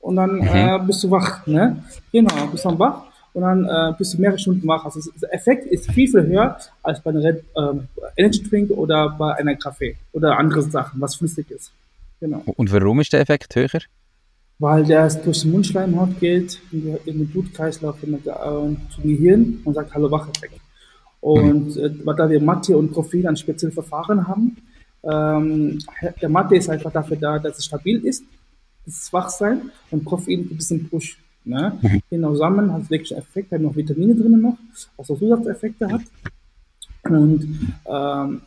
und dann mhm. äh, bist du wach, ne? Genau, bist du wach und dann äh, bist du mehrere Stunden wach. Also der Effekt ist viel, viel höher als bei einer Red, ähm, Energy Drink oder bei einer Kaffee oder andere Sachen, was flüssig ist. Genau. Und warum ist der Effekt höher? Weil der durch die Mundschleimhaut geht, in den Blutkreislauf in der, äh, zum Gehirn und sagt Hallo Wacheffekt. Und mhm. äh, da wir Mathe und Koffein ein spezielles Verfahren haben, ähm, der Mathe ist einfach dafür da, dass es stabil ist, das Wachsein und Koffein gibt es einen Push. Ne? Mhm. Genau, zusammen hat es wirklich einen Effekt, hat noch Vitamine drin noch, was auch Zusatzeffekte hat. Und ähm,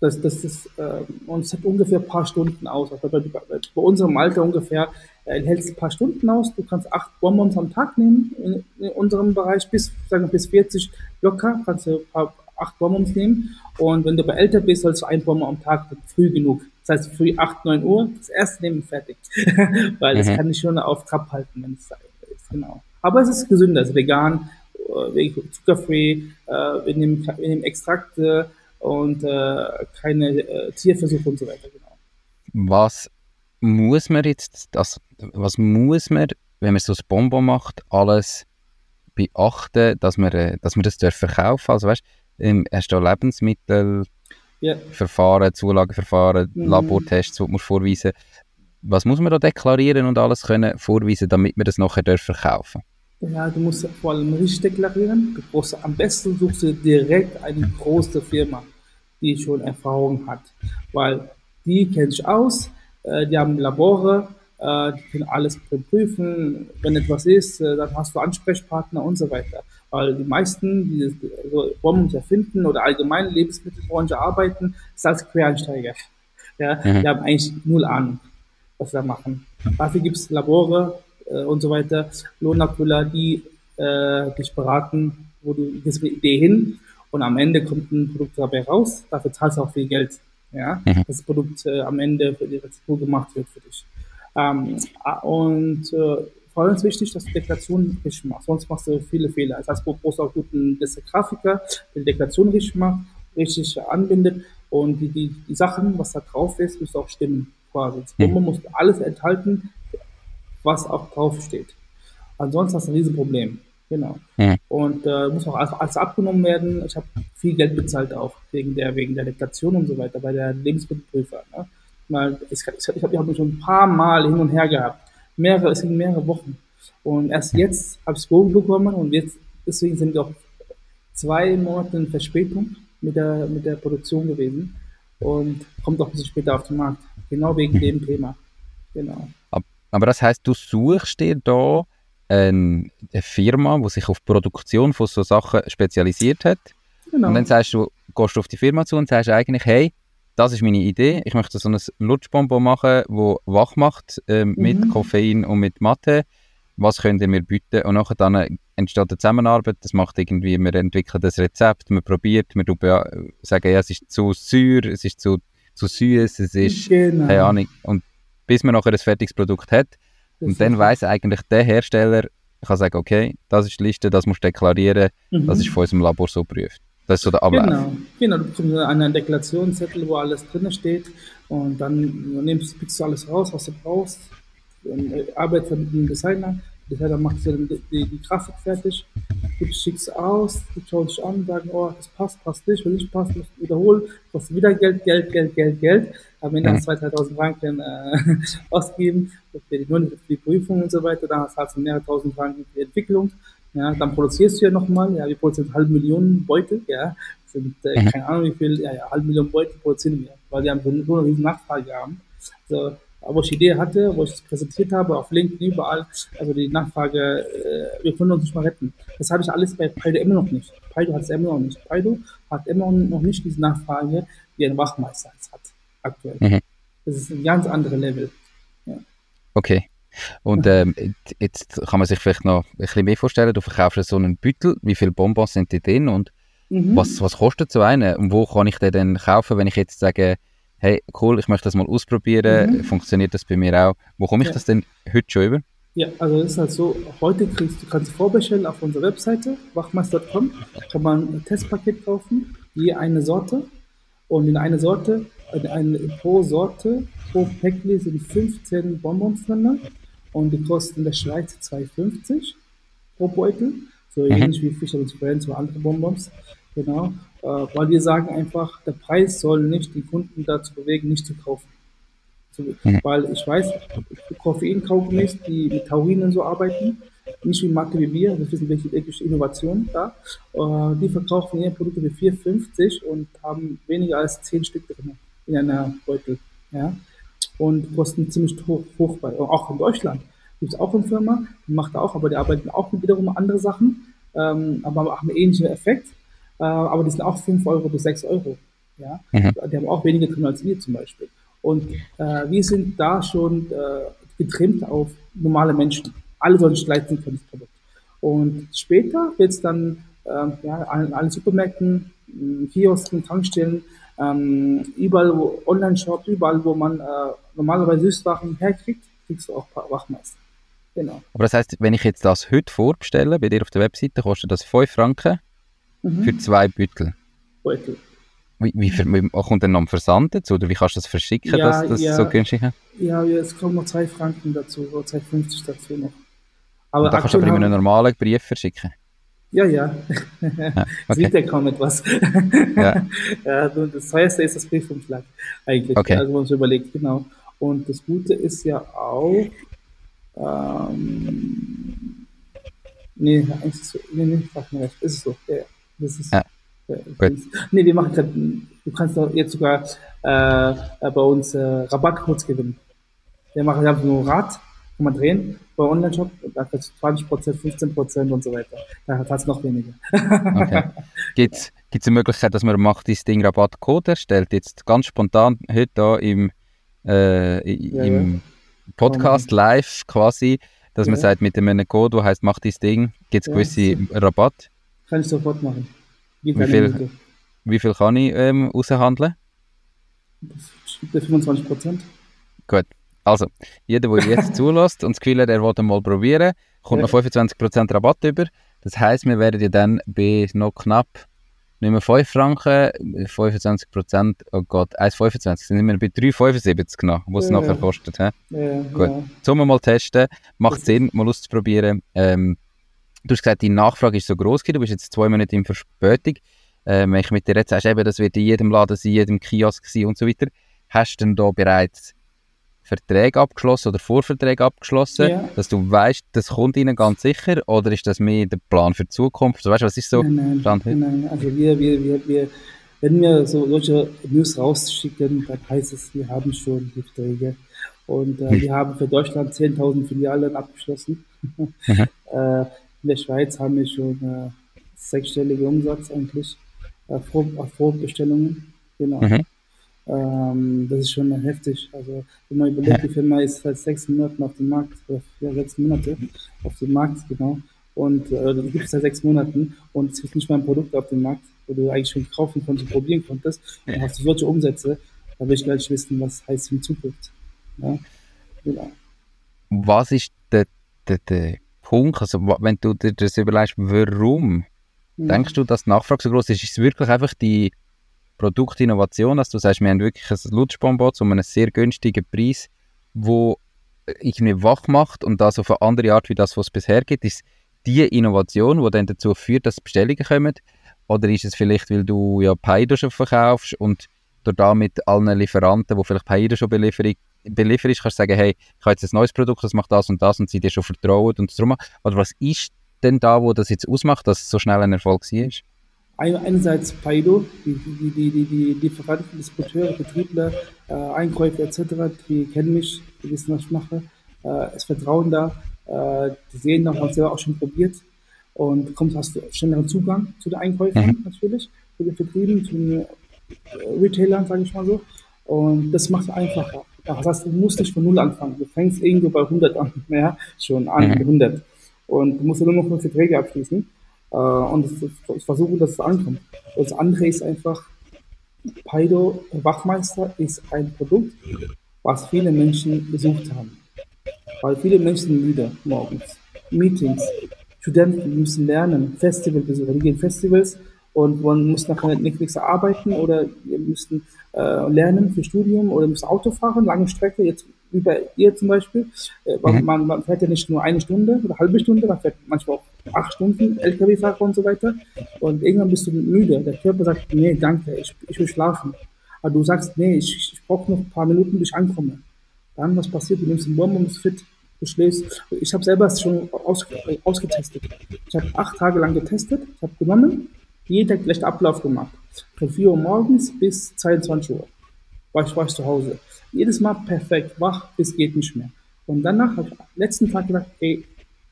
das, das ist, äh, und es hat ungefähr ein paar Stunden aus. Also bei, bei, bei unserem Alter ungefähr äh, hält es ein paar Stunden aus. Du kannst acht Bonbons am Tag nehmen in, in unserem Bereich bis, sagen wir, bis 40 locker, kannst du ein paar, acht Bonbons nehmen. Und wenn du bei älter bist, sollst du ein Bonbon am Tag früh genug. Das heißt, früh 8, 9 Uhr, das erste nehmen fertig. Weil mhm. das kann dich schon auf Trab halten, wenn es genau. Aber es ist gesünder, es ist vegan, äh, zuckerfrei, äh, wir, nehmen, wir nehmen Extrakte und äh, keine äh, Tierversuche und so weiter, genau. Was muss man jetzt, das, was muss man, wenn man so ein Bonbon macht, alles beachten, dass man, dass man das verkaufen darf? Also weißt, ähm, hast du Lebensmittel, yeah. Verfahren, Zulagenverfahren, mm. Labortests, die du vorweisen was muss man da deklarieren und alles können vorweisen, damit man das nachher verkaufen Ja, du musst vor allem richtig deklarieren. Du brauchst, am besten suchst du direkt eine große Firma, die schon Erfahrung hat. Weil die kennen sich aus, äh, die haben Labore, äh, die können alles prüfen. Wenn etwas ist, äh, dann hast du Ansprechpartner und so weiter. Weil die meisten, die so Bomben erfinden oder allgemein Lebensmittelbranche arbeiten, ist als Quereinsteiger. Ja, mhm. die haben eigentlich null Ahnung was wir machen. Dafür gibt es Labore äh, und so weiter, Lohnabfüller, die äh, dich beraten, wo du gehst mit Idee hin und am Ende kommt ein Produkt dabei raus. Dafür zahlst du auch viel Geld, ja, mhm. dass das Produkt äh, am Ende für die Rezeptur gemacht wird für dich. Ähm, und äh, vor allem ist wichtig, dass du Deklarationen richtig machst, sonst machst du viele Fehler. Das heißt, du brauchst auch guten Grafiker, der die Deklaration richtig macht, richtig anbindet und die, die, die Sachen, was da drauf ist, muss auch stimmen quasi. Das Bombe mhm. muss alles enthalten, was auch draufsteht. Ansonsten hast du ein Riesenproblem. Genau. Mhm. Und äh, muss auch alles, alles abgenommen werden. Ich habe viel Geld bezahlt auch wegen der wegen der Deklaration und so weiter bei der Lebensmittelprüfer. Ne? Mal, ich ich, habe hab mich schon ein paar Mal hin und her gehabt. Mehrere, es sind mehrere Wochen. Und erst jetzt habe ich es bekommen und jetzt deswegen sind wir auch zwei Monate in Verspätung mit der mit der Produktion gewesen und kommt auch ein bisschen später auf den Markt. Genau wegen mhm. dem Thema. Genau. Aber das heißt, du suchst dir da eine Firma, die sich auf die Produktion von so Sachen spezialisiert hat. Genau. Und dann sagst du, gehst du auf die Firma zu und sagst eigentlich, hey, das ist meine Idee. Ich möchte so ein Lutschbonbon machen, wo wach macht äh, mit mhm. Koffein und mit Mathe. Was könnt ihr mir bieten? Und nachher dann entsteht eine Zusammenarbeit. Das macht irgendwie, wir entwickeln das Rezept, man probiert, wir sagen, ja, es ist zu säuer, es ist zu zu süß, es ist, genau. keine Ahnung. Und bis man nachher ein fertiges Produkt hat. Das und dann weiß eigentlich der Hersteller, kann sagen, okay, das ist die Liste, das musst du deklarieren, mhm. das ist von unserem Labor so geprüft. Das ist so der Ablauf. Genau, genau. du bekommst einen Deklarationszettel, wo alles drin steht und dann nimmst, pickst du alles raus, was du brauchst, dann äh, arbeitest mit einem Designer, der Designer macht dir die, die, die Grafik fertig, du schickst aus, du schaust dich an, sagen, oh, das passt, passt nicht, wenn nicht passt, musst du wiederholen, kostet wieder Geld, Geld, Geld, Geld, Geld, am Ende hast du 2.000, 3.000 Franken äh, ausgegeben, für die, für die Prüfung und so weiter, dann hast du mehrere tausend Franken für die Entwicklung, ja, dann produzierst du ja nochmal, ja, wir produzieren halbe Millionen Beutel, ja, sind, äh, mhm. keine Ahnung wie viel, ja, ja, halbe Millionen Beutel produzieren wir, weil wir haben nur eine riesen Nachfrage haben. Also, wo ich die Idee hatte, wo ich es präsentiert habe, auf LinkedIn, überall, also die Nachfrage, äh, wir können uns nicht mal retten. Das habe ich alles bei Paido immer noch nicht. Paido hat es immer noch nicht. Paido hat immer noch nicht diese Nachfrage, die ein Wachmeister hat, aktuell. Mhm. Das ist ein ganz anderes Level. Ja. Okay. Und ähm, jetzt kann man sich vielleicht noch ein bisschen mehr vorstellen, du verkaufst so einen Büttel, wie viele Bonbons sind die drin und mhm. was, was kostet so einen und wo kann ich den denn kaufen, wenn ich jetzt sage, hey, cool, ich möchte das mal ausprobieren, mhm. funktioniert das bei mir auch. Wo komme ich ja. das denn heute schon über? Ja, also es ist halt so, heute kriegst du kannst du vorbestellen auf unserer Webseite, wachmeister.com, kann man ein Testpaket kaufen, je eine Sorte. Und in eine Sorte, in eine, pro Sorte, pro Päckchen sind 15 Bonbons drin und die kosten in der Schweiz 2,50 pro Beutel. So mhm. ähnlich wie Fischer Friends oder andere Bonbons. Genau. Äh, weil wir sagen einfach, der Preis soll nicht die Kunden dazu bewegen, nicht zu kaufen. Mhm. Weil ich weiß, Koffeinkaugummis, die mit Taurinen so arbeiten, nicht wie Marke wie wir, wir wissen welche, welche Innovation da, äh, die verkaufen ihre Produkte für 4,50 und haben weniger als 10 Stück drin in einer Beutel. Ja? Und kosten ziemlich hoch, hoch bei, auch in Deutschland. Gibt es auch eine Firma, die macht auch, aber die arbeiten auch mit wiederum andere Sachen, ähm, aber haben einen ähnlichen Effekt äh, aber die sind auch 5 Euro bis 6 Euro. Ja? Mhm. Die haben auch weniger drin als wir zum Beispiel. Und äh, wir sind da schon äh, getrimmt auf normale Menschen. Alle sollen sich leisten können, das Produkt. Und später wird es dann äh, ja, an allen Supermärkten, Kiosken, Tankstellen, ähm, überall, wo Online-Shop, überall, wo man äh, normalerweise Süßwaren herkriegt, kriegst du auch Wachmeister. Genau. Aber das heißt, wenn ich jetzt das heute vorbestelle, bei dir auf der Webseite, kostet das 5 Franken mhm. für zwei Büttel. Beutel. Wie, wie, wie kommt denn noch ein Versand dazu? Oder wie kannst du das verschicken, ja, dass das ja, so günstig ist? Ja, es kommen noch zwei Franken dazu, oder 2,50 dazu noch. Aber Und da kannst du aber in einem normalen Brief verschicken? Ja, ja. ja okay. Sieht ja kaum etwas. ja. ja. Das teuerste ist das Briefumschlag eigentlich, okay. also man sich überlegt, genau. Und das Gute ist ja auch, ähm, nee, ist so, nee, nee, sag mir recht, ist es so, ja, ja. Das ist, ja. Äh, nee, wir machen gerade, du kannst jetzt sogar äh, äh, bei uns äh, Rabattcodes gewinnen. Wir machen einfach nur Rad, kann man drehen bei Online-Shop, da kriegst du 20%, 15% und so weiter. Da hat es noch weniger. okay. Gibt es eine Möglichkeit, dass man macht dieses Ding Rabattcode erstellt? Jetzt ganz spontan heute da im, äh, ja, im ja. Podcast live quasi, dass ja. man sagt, mit einem Code, der heißt, mach dieses Ding, gibt es gewisse Rabatt? Kann ich sofort machen. Wie viel, wie viel kann ich ähm, raushandeln? 25 Prozent. Gut. Also, jeder, der jetzt zulässt und das Gefühl hat, er will mal probieren, kommt ja. noch 25% Rabatt über. Das heisst, wir werden ja dann bei noch knapp nicht mehr 5 Franken, 25%, oh Gott, 1,25, sind wir bei 3,75 genau, was es ja, nachher kostet. He? Ja, Gut, ja. Sollen wir mal testen, macht Sinn, mal auszuprobieren. Ähm, Du hast gesagt, die Nachfrage ist so groß du bist jetzt zwei Monate in Verspätung. Ähm, wenn ich mit dir jetzt sagst, eben, das wird in jedem Laden sein, in jedem Kiosk sein und so weiter, hast du denn da bereits Verträge abgeschlossen oder Vorverträge abgeschlossen, ja. dass du weißt, das kommt ihnen ganz sicher oder ist das mehr der Plan für die Zukunft? So, weißt du, was ist so nein, nein, nein, also wir, wir, wir, wir, wenn wir so solche News rausschicken, dann heißt es, wir haben schon die Verträge und äh, hm. wir haben für Deutschland 10.000 Filialen abgeschlossen. Äh, in der Schweiz haben wir schon äh, sechsstellige Umsatz eigentlich äh, Vor Vorbestellungen. Genau. Mhm. Ähm, das ist schon heftig. Also wenn man überlegt, die Firma ist seit sechs Monaten auf dem Markt, oder ja, sechs Monate auf dem Markt, genau. Und äh, die gibt es seit sechs Monaten und es gibt nicht mal ein Produkt auf dem Markt, wo du eigentlich schon kaufen konntest, probieren konntest. Und hast du solche Umsätze, da will ich gar nicht wissen, was heißt in Zukunft. Ja? Genau. Was ist der, der, der Punkt, also wenn du dir das überlegst, warum mhm. denkst du, dass die Nachfrage so groß ist? Ist es wirklich einfach die Produktinnovation, dass du sagst, wir haben wirklich ein Lutschbonbon zu einem sehr günstigen Preis, wo irgendwie wach macht und das auf eine andere Art wie das, was es bisher gibt? Ist die Innovation, die dann dazu führt, dass Bestellungen kommen? Oder ist es vielleicht, weil du ja Paido schon verkaufst und du da mit allen Lieferanten, die vielleicht Paido schon beliefern, belieferst, kannst du sagen, hey, ich habe jetzt ein neues Produkt, das macht das und das und sie dir schon vertrauen und so Oder was ist denn da, wo das jetzt ausmacht, dass es so schnell ein Erfolg war? einerseits Paido, die, die, die, die, die Lieferanten, Distributeure, Vertriebler, äh, Einkäufer etc., die kennen mich, die wissen, was ich mache. Äh, es Vertrauen da, äh, die sehen auch, haben selber auch schon probiert und kommst, hast du schnelleren Zugang zu den Einkäufern mhm. natürlich, zu den Vertrieben, zu den äh, Retailern, sage ich mal so. Und das macht es einfacher. Das heißt, du musst nicht von Null anfangen. Du fängst irgendwo bei 100 an, ja, schon an, mhm. 100. Und du musst nur noch Verträge abschließen. Äh, und ich versuche, dass es ankommt. Das andere ist einfach, Paido Wachmeister ist ein Produkt, was viele Menschen besucht haben. Weil viele Menschen müde morgens. Meetings, Studenten müssen lernen, Festivalbesucher, die gehen Festivals und man muss nachher nichts arbeiten oder wir müssen äh, lernen für Studium oder müssen Auto fahren, lange Strecke, jetzt wie bei ihr zum Beispiel. Äh, mhm. man, man, fährt ja nicht nur eine Stunde oder eine halbe Stunde, man fährt manchmal auch acht Stunden LKW-Fahrer und so weiter. Und irgendwann bist du müde. Der Körper sagt, nee, danke, ich, ich will schlafen. Aber du sagst, nee, ich, ich brauche noch ein paar Minuten, bis ich ankomme. Dann, was passiert? Du nimmst einen Bomben und bist fit. Du schläfst. Ich habe selber schon aus, ausgetestet. Ich habe acht Tage lang getestet. Ich habe genommen, jeden Tag gleich Ablauf gemacht. Von 4 Uhr morgens bis 22 Uhr war ich, war ich zu Hause. Jedes Mal perfekt, wach, es geht nicht mehr. Und danach habe ich am letzten Tag gedacht, ey,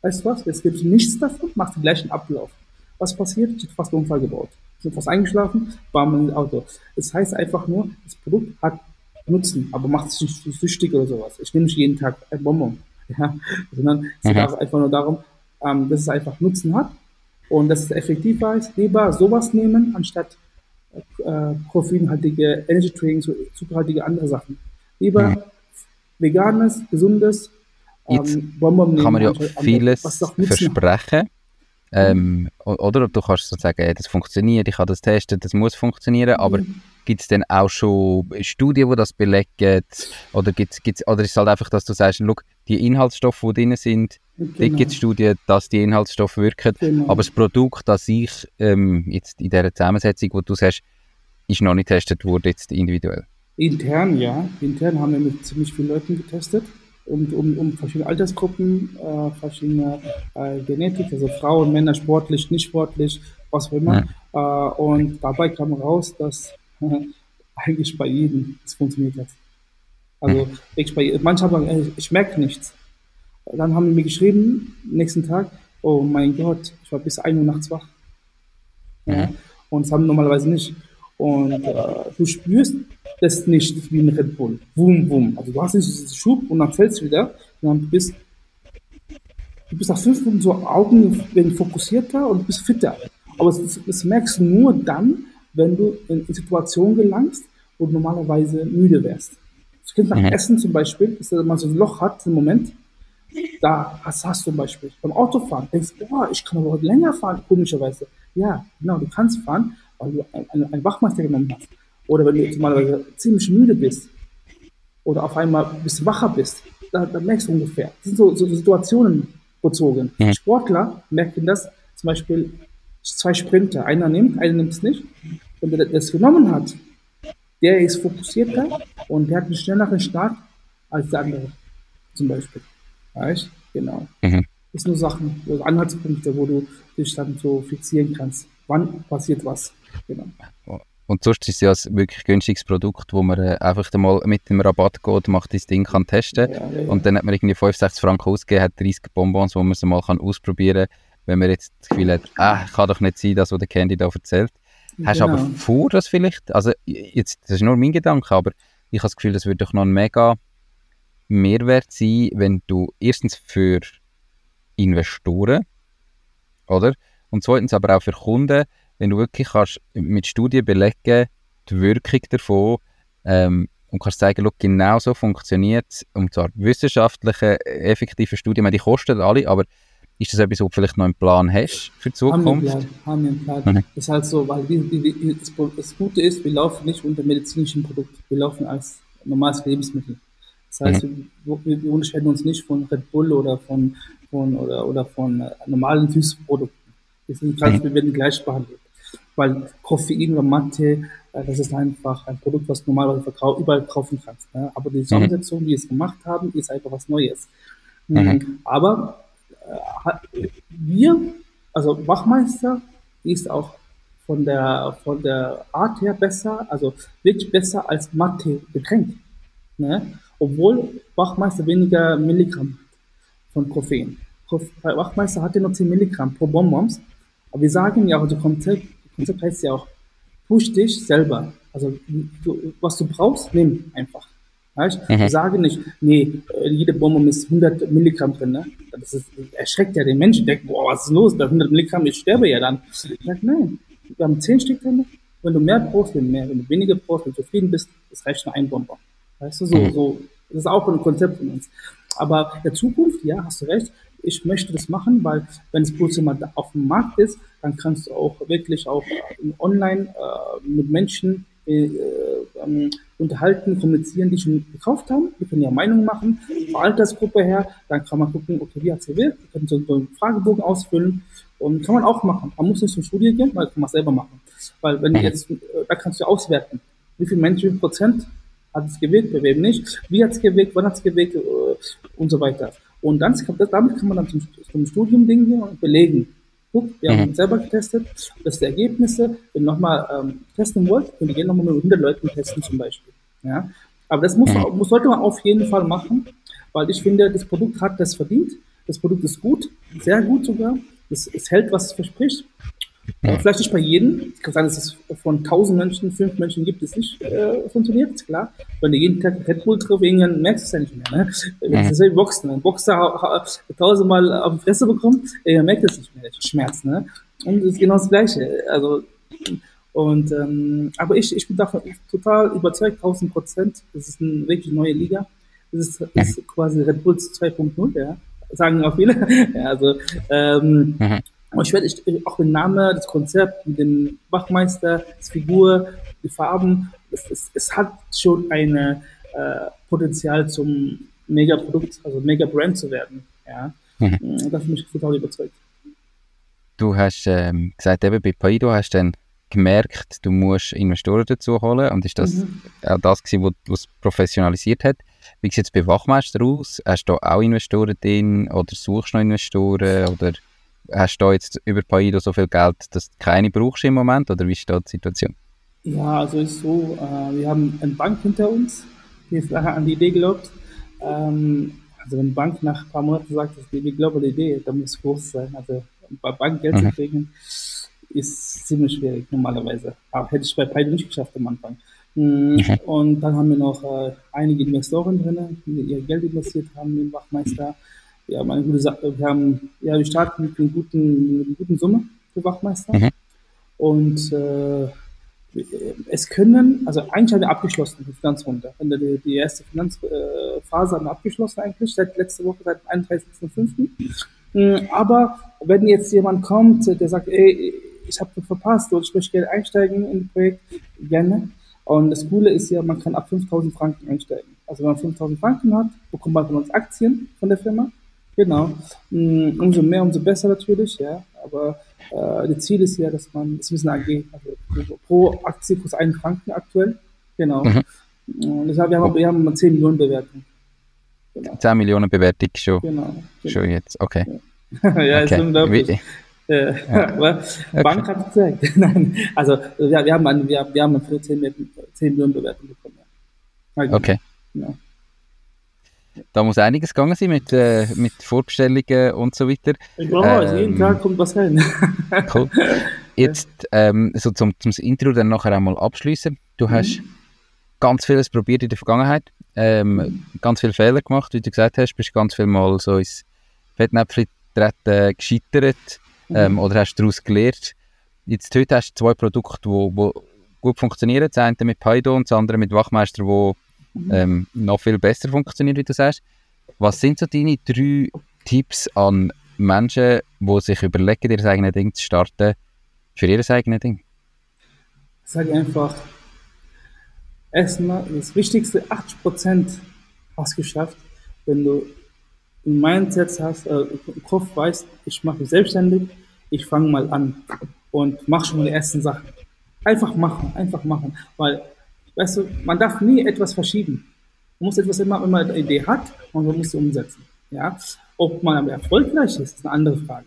weißt du was, jetzt gibt es nichts davon, mach den gleichen Ablauf. Was passiert? Ich habe fast einen Unfall gebaut. Ich bin fast eingeschlafen, bam, in das Auto. Das heißt einfach nur, das Produkt hat Nutzen, aber macht es nicht süchtig oder sowas. Ich nehme nicht jeden Tag ein Bonbon, ja, sondern es geht mhm. einfach nur darum, ähm, dass es einfach Nutzen hat und dass es effektiver ist. Lieber sowas nehmen, anstatt äh, koffeinhaltige Energy Drinks, zuckerhaltige andere Sachen. Lieber mhm. veganes, gesundes, Jetzt ähm, kann man ja vieles versprechen. Ähm, oder du kannst sagen, das funktioniert, ich kann das testen, das muss funktionieren, aber mhm. gibt es denn auch schon Studien, die das belegen? Oder, gibt's, gibt's, oder ist es halt einfach, dass du sagst, look, die Inhaltsstoffe, die drin sind, genau. gibt es Studien, dass die Inhaltsstoffe wirken, genau. aber das Produkt das ich ähm, jetzt in dieser Zusammensetzung, wo du sagst, ist noch nicht getestet worden, jetzt individuell? Intern, ja. Intern haben wir mit ziemlich vielen Leuten getestet um, um, um verschiedene Altersgruppen, äh, verschiedene äh, Genetik, also Frauen, Männer, sportlich, nicht sportlich, was auch immer. Ja. Äh, und dabei kam raus, dass äh, eigentlich bei jedem es funktioniert hat. Also ich bei manche haben ich merke nichts. Dann haben die mir geschrieben, nächsten Tag, oh mein Gott, ich war bis 1 Uhr nachts wach. Ja. Und das haben normalerweise nicht. Und äh, du spürst das nicht wie ein Red Bull. Wum, wum. Also du hast nicht diesen Schub und dann fällst du wieder. Und dann bist du bist nach fünf Minuten so Augen werden fokussierter und bist fitter. Aber das, das merkst du nur dann, wenn du in, in Situationen gelangst, wo du normalerweise müde wärst. Das klingt nach mhm. Essen zum Beispiel, dass man so ein Loch hat im Moment. Da hast, hast du zum Beispiel beim Autofahren, denkst, boah, ich kann aber länger fahren, komischerweise. Ja, genau, du kannst fahren, weil du einen, einen Wachmeister genommen hast. Oder wenn du normalerweise ziemlich müde bist oder auf einmal ein bisschen wacher bist, da, da merkst du ungefähr. Das sind so, so Situationen bezogen. Mhm. Sportler merken das, zum Beispiel zwei Sprinter, einer nimmt, einer nimmt es nicht. Und der das genommen hat, der ist fokussierter und der hat einen schnelleren Start als der andere, zum Beispiel. Weißt Genau. Mhm. Das sind nur Sachen, also Anhaltspunkte, wo du dich dann so fixieren kannst. Wann passiert was? Genau. Und sonst ist es ja ein wirklich günstiges Produkt, wo man äh, einfach mal mit dem Rabattcode macht das Ding kann testen ja, ja, ja. und dann hat man irgendwie 65 Franken ausgegeben, hat 30 Bonbons, wo man es mal kann ausprobieren kann, wenn man jetzt das Gefühl hat, ah, kann doch nicht sein, das, was der Candy da erzählt. Genau. Hast du aber genau. vor, das vielleicht, also jetzt, das ist nur mein Gedanke, aber ich habe das Gefühl, das würde doch noch ein mega Mehrwert sein, wenn du erstens für Investoren, oder? Und zweitens aber auch für Kunden, wenn du wirklich kannst mit Studien belegen, die Wirkung davon ähm, und kannst sagen, look, genau so funktioniert es, und zwar wissenschaftliche, effektive Studien, meine, die kosten alle, aber ist das etwas, was du vielleicht noch einen Plan hast für die Zukunft? Haben wir einen Plan. Haben wir einen Plan. Mhm. Das ist halt so, weil die, die, die, das Gute ist, wir laufen nicht unter medizinischem Produkt, wir laufen als normales Lebensmittel. Das heißt, mhm. wir, wir, unterscheiden uns nicht von Red Bull oder von, von oder, oder von äh, normalen Süßprodukten. Wir sind ganz, mhm. wir werden gleich behandelt. Weil Koffein oder Mathe, äh, das ist einfach ein Produkt, was du normalerweise überall kaufen kannst. Ne? Aber die Zusammensetzung, mhm. die es gemacht haben, ist einfach was Neues. Mhm. Aber äh, wir, also Wachmeister, ist auch von der, von der Art her besser, also wirklich besser als Mate-Getränk. Ne? Obwohl Wachmeister weniger Milligramm von Koffein. Wachmeister hatte nur 10 Milligramm pro Bonbons. Aber wir sagen ja auch, das Konzept, Konzept heißt ja auch, push dich selber. Also du, was du brauchst, nimm einfach. Weißt? Mhm. Wir sagen nicht, nee, äh, jede Bonbon ist 100 Milligramm drin. Ne? Das ist, erschreckt ja den Menschen, denkt, boah, was ist los? Da 100 Milligramm, ich sterbe ja dann. Ich sag, nein, wir haben 10 Stück drin. Wenn du mehr brauchst, nimm mehr. Wenn du weniger brauchst, wenn du zufrieden bist, das reicht nur ein Bonbon. Weißt du, so, mhm. so, das ist auch ein Konzept von uns. Aber in der Zukunft, ja, hast du recht, ich möchte das machen, weil wenn das Produkt mal auf dem Markt ist, dann kannst du auch wirklich auch online äh, mit Menschen äh, ähm, unterhalten, kommunizieren, die schon gekauft haben. Wir können ja Meinung machen, von Altersgruppe her. Dann kann man gucken, okay, wie hat sie gewählt? Wir können so einen Fragebogen ausfüllen. Und kann man auch machen. Man muss nicht zum Studie gehen, man kann man selber machen. Weil wenn jetzt, äh, da kannst du auswerten, wie viele Menschen, wie viel Prozent hat es gewählt, bei wem nicht, wie hat es gewählt, wann hat es gewählt äh, und so weiter. Und dann, damit kann man dann zum, zum Studium gehen und belegen. Guck, wir mhm. haben selber getestet, das sind die Ergebnisse. Wenn ihr nochmal ähm, testen wollt, könnt ihr gerne nochmal mit 100 Leuten testen zum Beispiel. Ja? Aber das muss, mhm. muss, sollte man auf jeden Fall machen, weil ich finde, das Produkt hat das verdient. Das Produkt ist gut, sehr gut sogar. Es, es hält, was es verspricht. Ja. Vielleicht nicht bei jedem. Es kann sein, dass es von 1000 Menschen, 5 Menschen gibt, es nicht äh, funktioniert, ist klar. Wenn du jeden Tag Red Bull triffst, irgendwann merkst du es ja nicht mehr. Ne? Das ist wie Boxen. Ein Boxer tausendmal auf die Fresse bekommt, er merkt es nicht mehr, der Schmerz. Ne? Und das ist genau das Gleiche. Also, und, ähm, aber ich, ich bin davon total überzeugt, 1000 Prozent. Das ist eine wirklich neue Liga. Das ist, ist quasi Red Bulls 2.0, ja. Sagen auch viele. ja, also, ähm, mhm. Und ich werde auch den Namen, das Konzept, mit dem Wachmeister, das Figur, die Farben, es, es, es hat schon ein äh, Potenzial zum Mega-Produkt, also Mega-Brand zu werden. Ja. Mhm. mm, Das hat mich total überzeugt. Du hast ähm, gesagt, eben bei Paido hast du dann gemerkt, du musst Investoren dazu holen und ist das mhm. auch das gewesen, was es professionalisiert hat. Wie sieht es bei Wachmeister aus? Hast du da auch Investoren drin oder suchst du noch Investoren oder hast du jetzt über Paido so viel Geld, dass du keine brauchst im Moment oder wie ist da die Situation? Ja, also ist so, äh, wir haben eine Bank hinter uns, die ist nachher an die Idee glaubt. Ähm, also wenn eine Bank nach ein paar Monaten sagt, die glaubt an die Idee, dann muss es groß sein. Also bei Bank Geld mhm. zu kriegen, ist ziemlich schwierig normalerweise. Aber hätte ich bei Paido nicht geschafft am Anfang. Mhm. mhm. Und dann haben wir noch äh, einige Investoren drin, die ihr Geld investiert haben in Wachmeister ja, eine gute Sache. Wir haben, ja, wir starten mit einer guten, mit einer guten Summe für Wachmeister. Mhm. Und äh, es können, also eigentlich haben wir abgeschlossen, die Finanzrunde. Die, die erste Finanzphase haben wir abgeschlossen eigentlich, seit letzter Woche, seit 31.05. Hm, aber wenn jetzt jemand kommt, der sagt, ey, ich habe verpasst oder ich möchte gerne einsteigen in das Projekt, gerne. Und das Coole ist ja, man kann ab 5000 Franken einsteigen. Also wenn man 5000 Franken hat, bekommt man von uns Aktien von der Firma. Genau. Mm, umso mehr, umso besser natürlich, ja. Aber äh, das Ziel ist ja, dass man, das ist eine AG, also pro Aktie kostet einen Franken aktuell. Genau. Mhm. Und deshalb, wir haben, wir haben 10 Millionen Bewertung. Genau. 10 Millionen Bewertung schon. Genau. genau. Schon jetzt, okay. ja, ja okay. ist unglaublich. Wie, ja. Aber okay. Bank hat gesagt. Nein, also wir, wir haben eine, wir, wir haben für 10, 10 Millionen Bewertung bekommen. Ja. Okay. Genau. Da muss einiges gegangen sein mit, äh, mit Vorbestellungen und so weiter. Ja, also ähm, jeden Tag kommt was rein. cool. Jetzt, ähm, so zum, zum Intro dann nachher einmal abschließen. Du mhm. hast ganz vieles probiert in der Vergangenheit, ähm, ganz viele Fehler gemacht, wie du gesagt hast, bist ganz viel mal so ins Fettnäpfchen treten, gescheitert mhm. ähm, oder hast daraus gelernt. Jetzt heute hast du zwei Produkte, die gut funktionieren. Das eine mit Paido und das andere mit Wachmeister, wo ähm, noch viel besser funktioniert, wie du sagst. Was sind so deine drei Tipps an Menschen, die sich überlegen, ihr eigenes Ding zu starten, für ihr eigenes Ding? Ich sage einfach, erstmal das Wichtigste, 80% ausgeschafft, wenn du ein Mindset hast, äh, im Kopf weißt, ich mache mich selbstständig, ich fange mal an und mach schon mal die ersten Sachen. Einfach machen, einfach machen, weil, weißt du, man darf nie etwas verschieben. Man muss etwas immer, wenn man eine Idee hat, und man muss sie umsetzen. Ja? Ob man aber erfolgreich ist, ist eine andere Frage.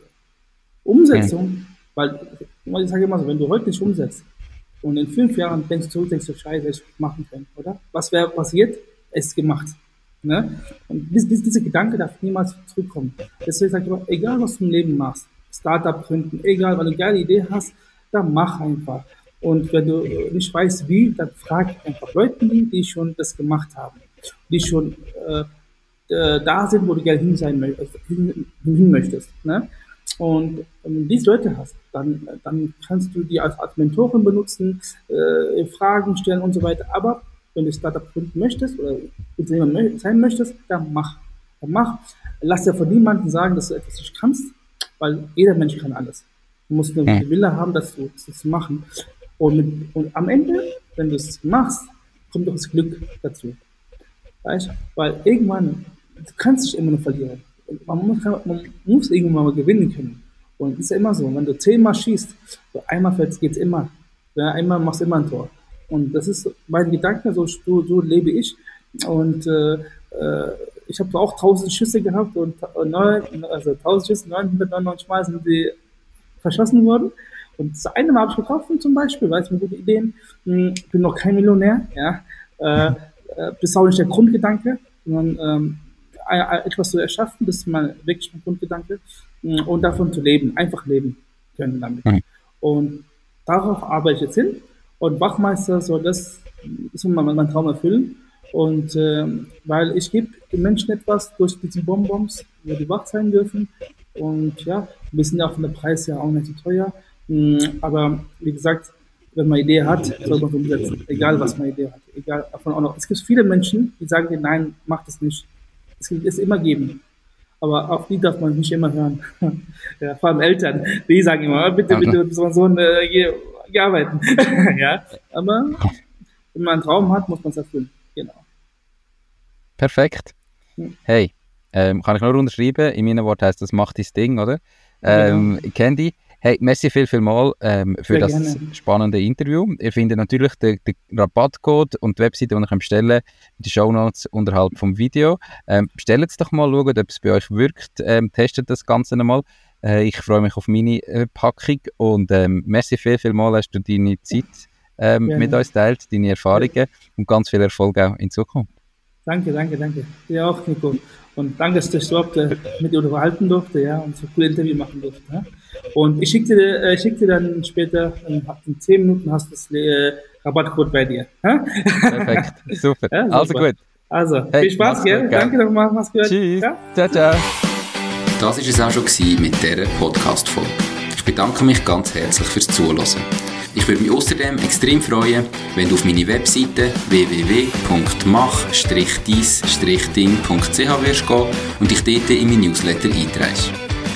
Umsetzung, weil, ich sage immer so, wenn du heute nicht umsetzt und in fünf Jahren denkst du zurück, denkst du, scheiße, ich machen können, oder? Was wäre passiert? Es ist gemacht. Ne? Und diese, diese Gedanke darf niemals zurückkommen. Deswegen sage ich immer, egal was du im Leben machst, Startup gründen, egal, wenn du eine geile Idee hast, dann mach einfach. Und wenn du nicht weißt wie, dann frag einfach Leute, die schon das gemacht haben, die schon äh, äh, da sind, wo du gerne hin sein möchtest, hin, hin möchtest. Ne? Und wenn du diese Leute hast, dann, dann kannst du die als, als Mentorin benutzen, äh, Fragen stellen und so weiter. Aber wenn du Startup gründen möchtest oder Unternehmer sein möchtest, dann mach. Dann mach. Lass dir von niemandem sagen, dass du etwas nicht kannst, weil jeder Mensch kann alles. Du musst nur den Wille haben, das zu, das zu machen. Und, mit, und am Ende, wenn du es machst, kommt doch das Glück dazu. Weißt? Weil irgendwann, du kannst dich immer nur verlieren. Man muss, man muss irgendwann mal gewinnen können. Und es ist ja immer so, wenn du zehnmal schießt, so einmal fällt geht es immer. Ja, einmal machst du immer ein Tor. Und das ist mein Gedanke, so, so, so lebe ich. Und äh, äh, ich habe auch tausend Schüsse gehabt und neun, also tausend Schüsse, 999 Mal sind die verschossen worden. Und das eine Mal habe ich getroffen zum Beispiel, weil es mir gute Ideen, hm, bin noch kein Millionär, ja. Äh, äh, das ist auch nicht der Grundgedanke, sondern ähm, etwas zu erschaffen, das ist mal wirklich mein Grundgedanke. Hm, und davon zu leben, einfach leben können damit. Mhm. Und darauf arbeite ich jetzt hin. Und Wachmeister soll das, soll mein, mein Traum erfüllen. Und äh, weil ich gebe den Menschen etwas durch diese Bonbons, wo die wach sein dürfen. Und ja, wir sind ja auch von der Preis ja auch nicht so teuer. Mhm, aber wie gesagt, wenn man eine Idee hat, soll man es umsetzen. Egal, was man eine Idee hat. Egal, davon auch noch. Es gibt viele Menschen, die sagen dir, nein, mach das nicht. Es wird es immer geben. Aber auf die darf man nicht immer hören. ja, vor allem Eltern, die sagen immer, bitte, bitte, bitte, so Sohn, äh, geh, geh arbeiten. ja, aber wenn man einen Traum hat, muss man es erfüllen. Genau. Perfekt. Hey, ähm, kann ich nur unterschreiben. In meinen Worten heißt das, mach dein Ding, oder? Ähm, genau. Candy, hey, merci viel, viel mal ähm, für Sehr das gerne. spannende Interview. Ihr findet natürlich den, den Rabattcode und die Webseite, die ihr bestellen könnt, in den Shownotes unterhalb vom Video. Ähm, bestellt es doch mal, schaut, ob es bei euch wirkt. Ähm, testet das Ganze einmal. Äh, ich freue mich auf meine äh, Packung und ähm, merci viel, viel mal, hast du deine Zeit ähm, mit uns teilt, deine Erfahrungen ja. und ganz viel Erfolg auch in Zukunft. Danke, danke, danke. Dir auch, Nico. Und danke, dass ich überhaupt äh, mit dir unterhalten durfte, ja, und so coole Interview machen durfte. Ja. Und ich schicke dir, äh, schick dir dann später, in, in 10 Minuten hast du das äh, Rabattcode bei dir. Perfekt, super. Ja, super. Also gut. Also, hey, viel Spaß, gell? Danke nochmal, mach's gut. Tschüss. Ja? Ciao, ciao. Das war es auch schon mit dieser Podcast-Folge. Ich bedanke mich ganz herzlich fürs Zuhören. Ich würde mich außerdem extrem freuen, wenn du auf meine Webseite www.mach-dies-ding.ch wirst gehen und dich dort in mein Newsletter einträgst.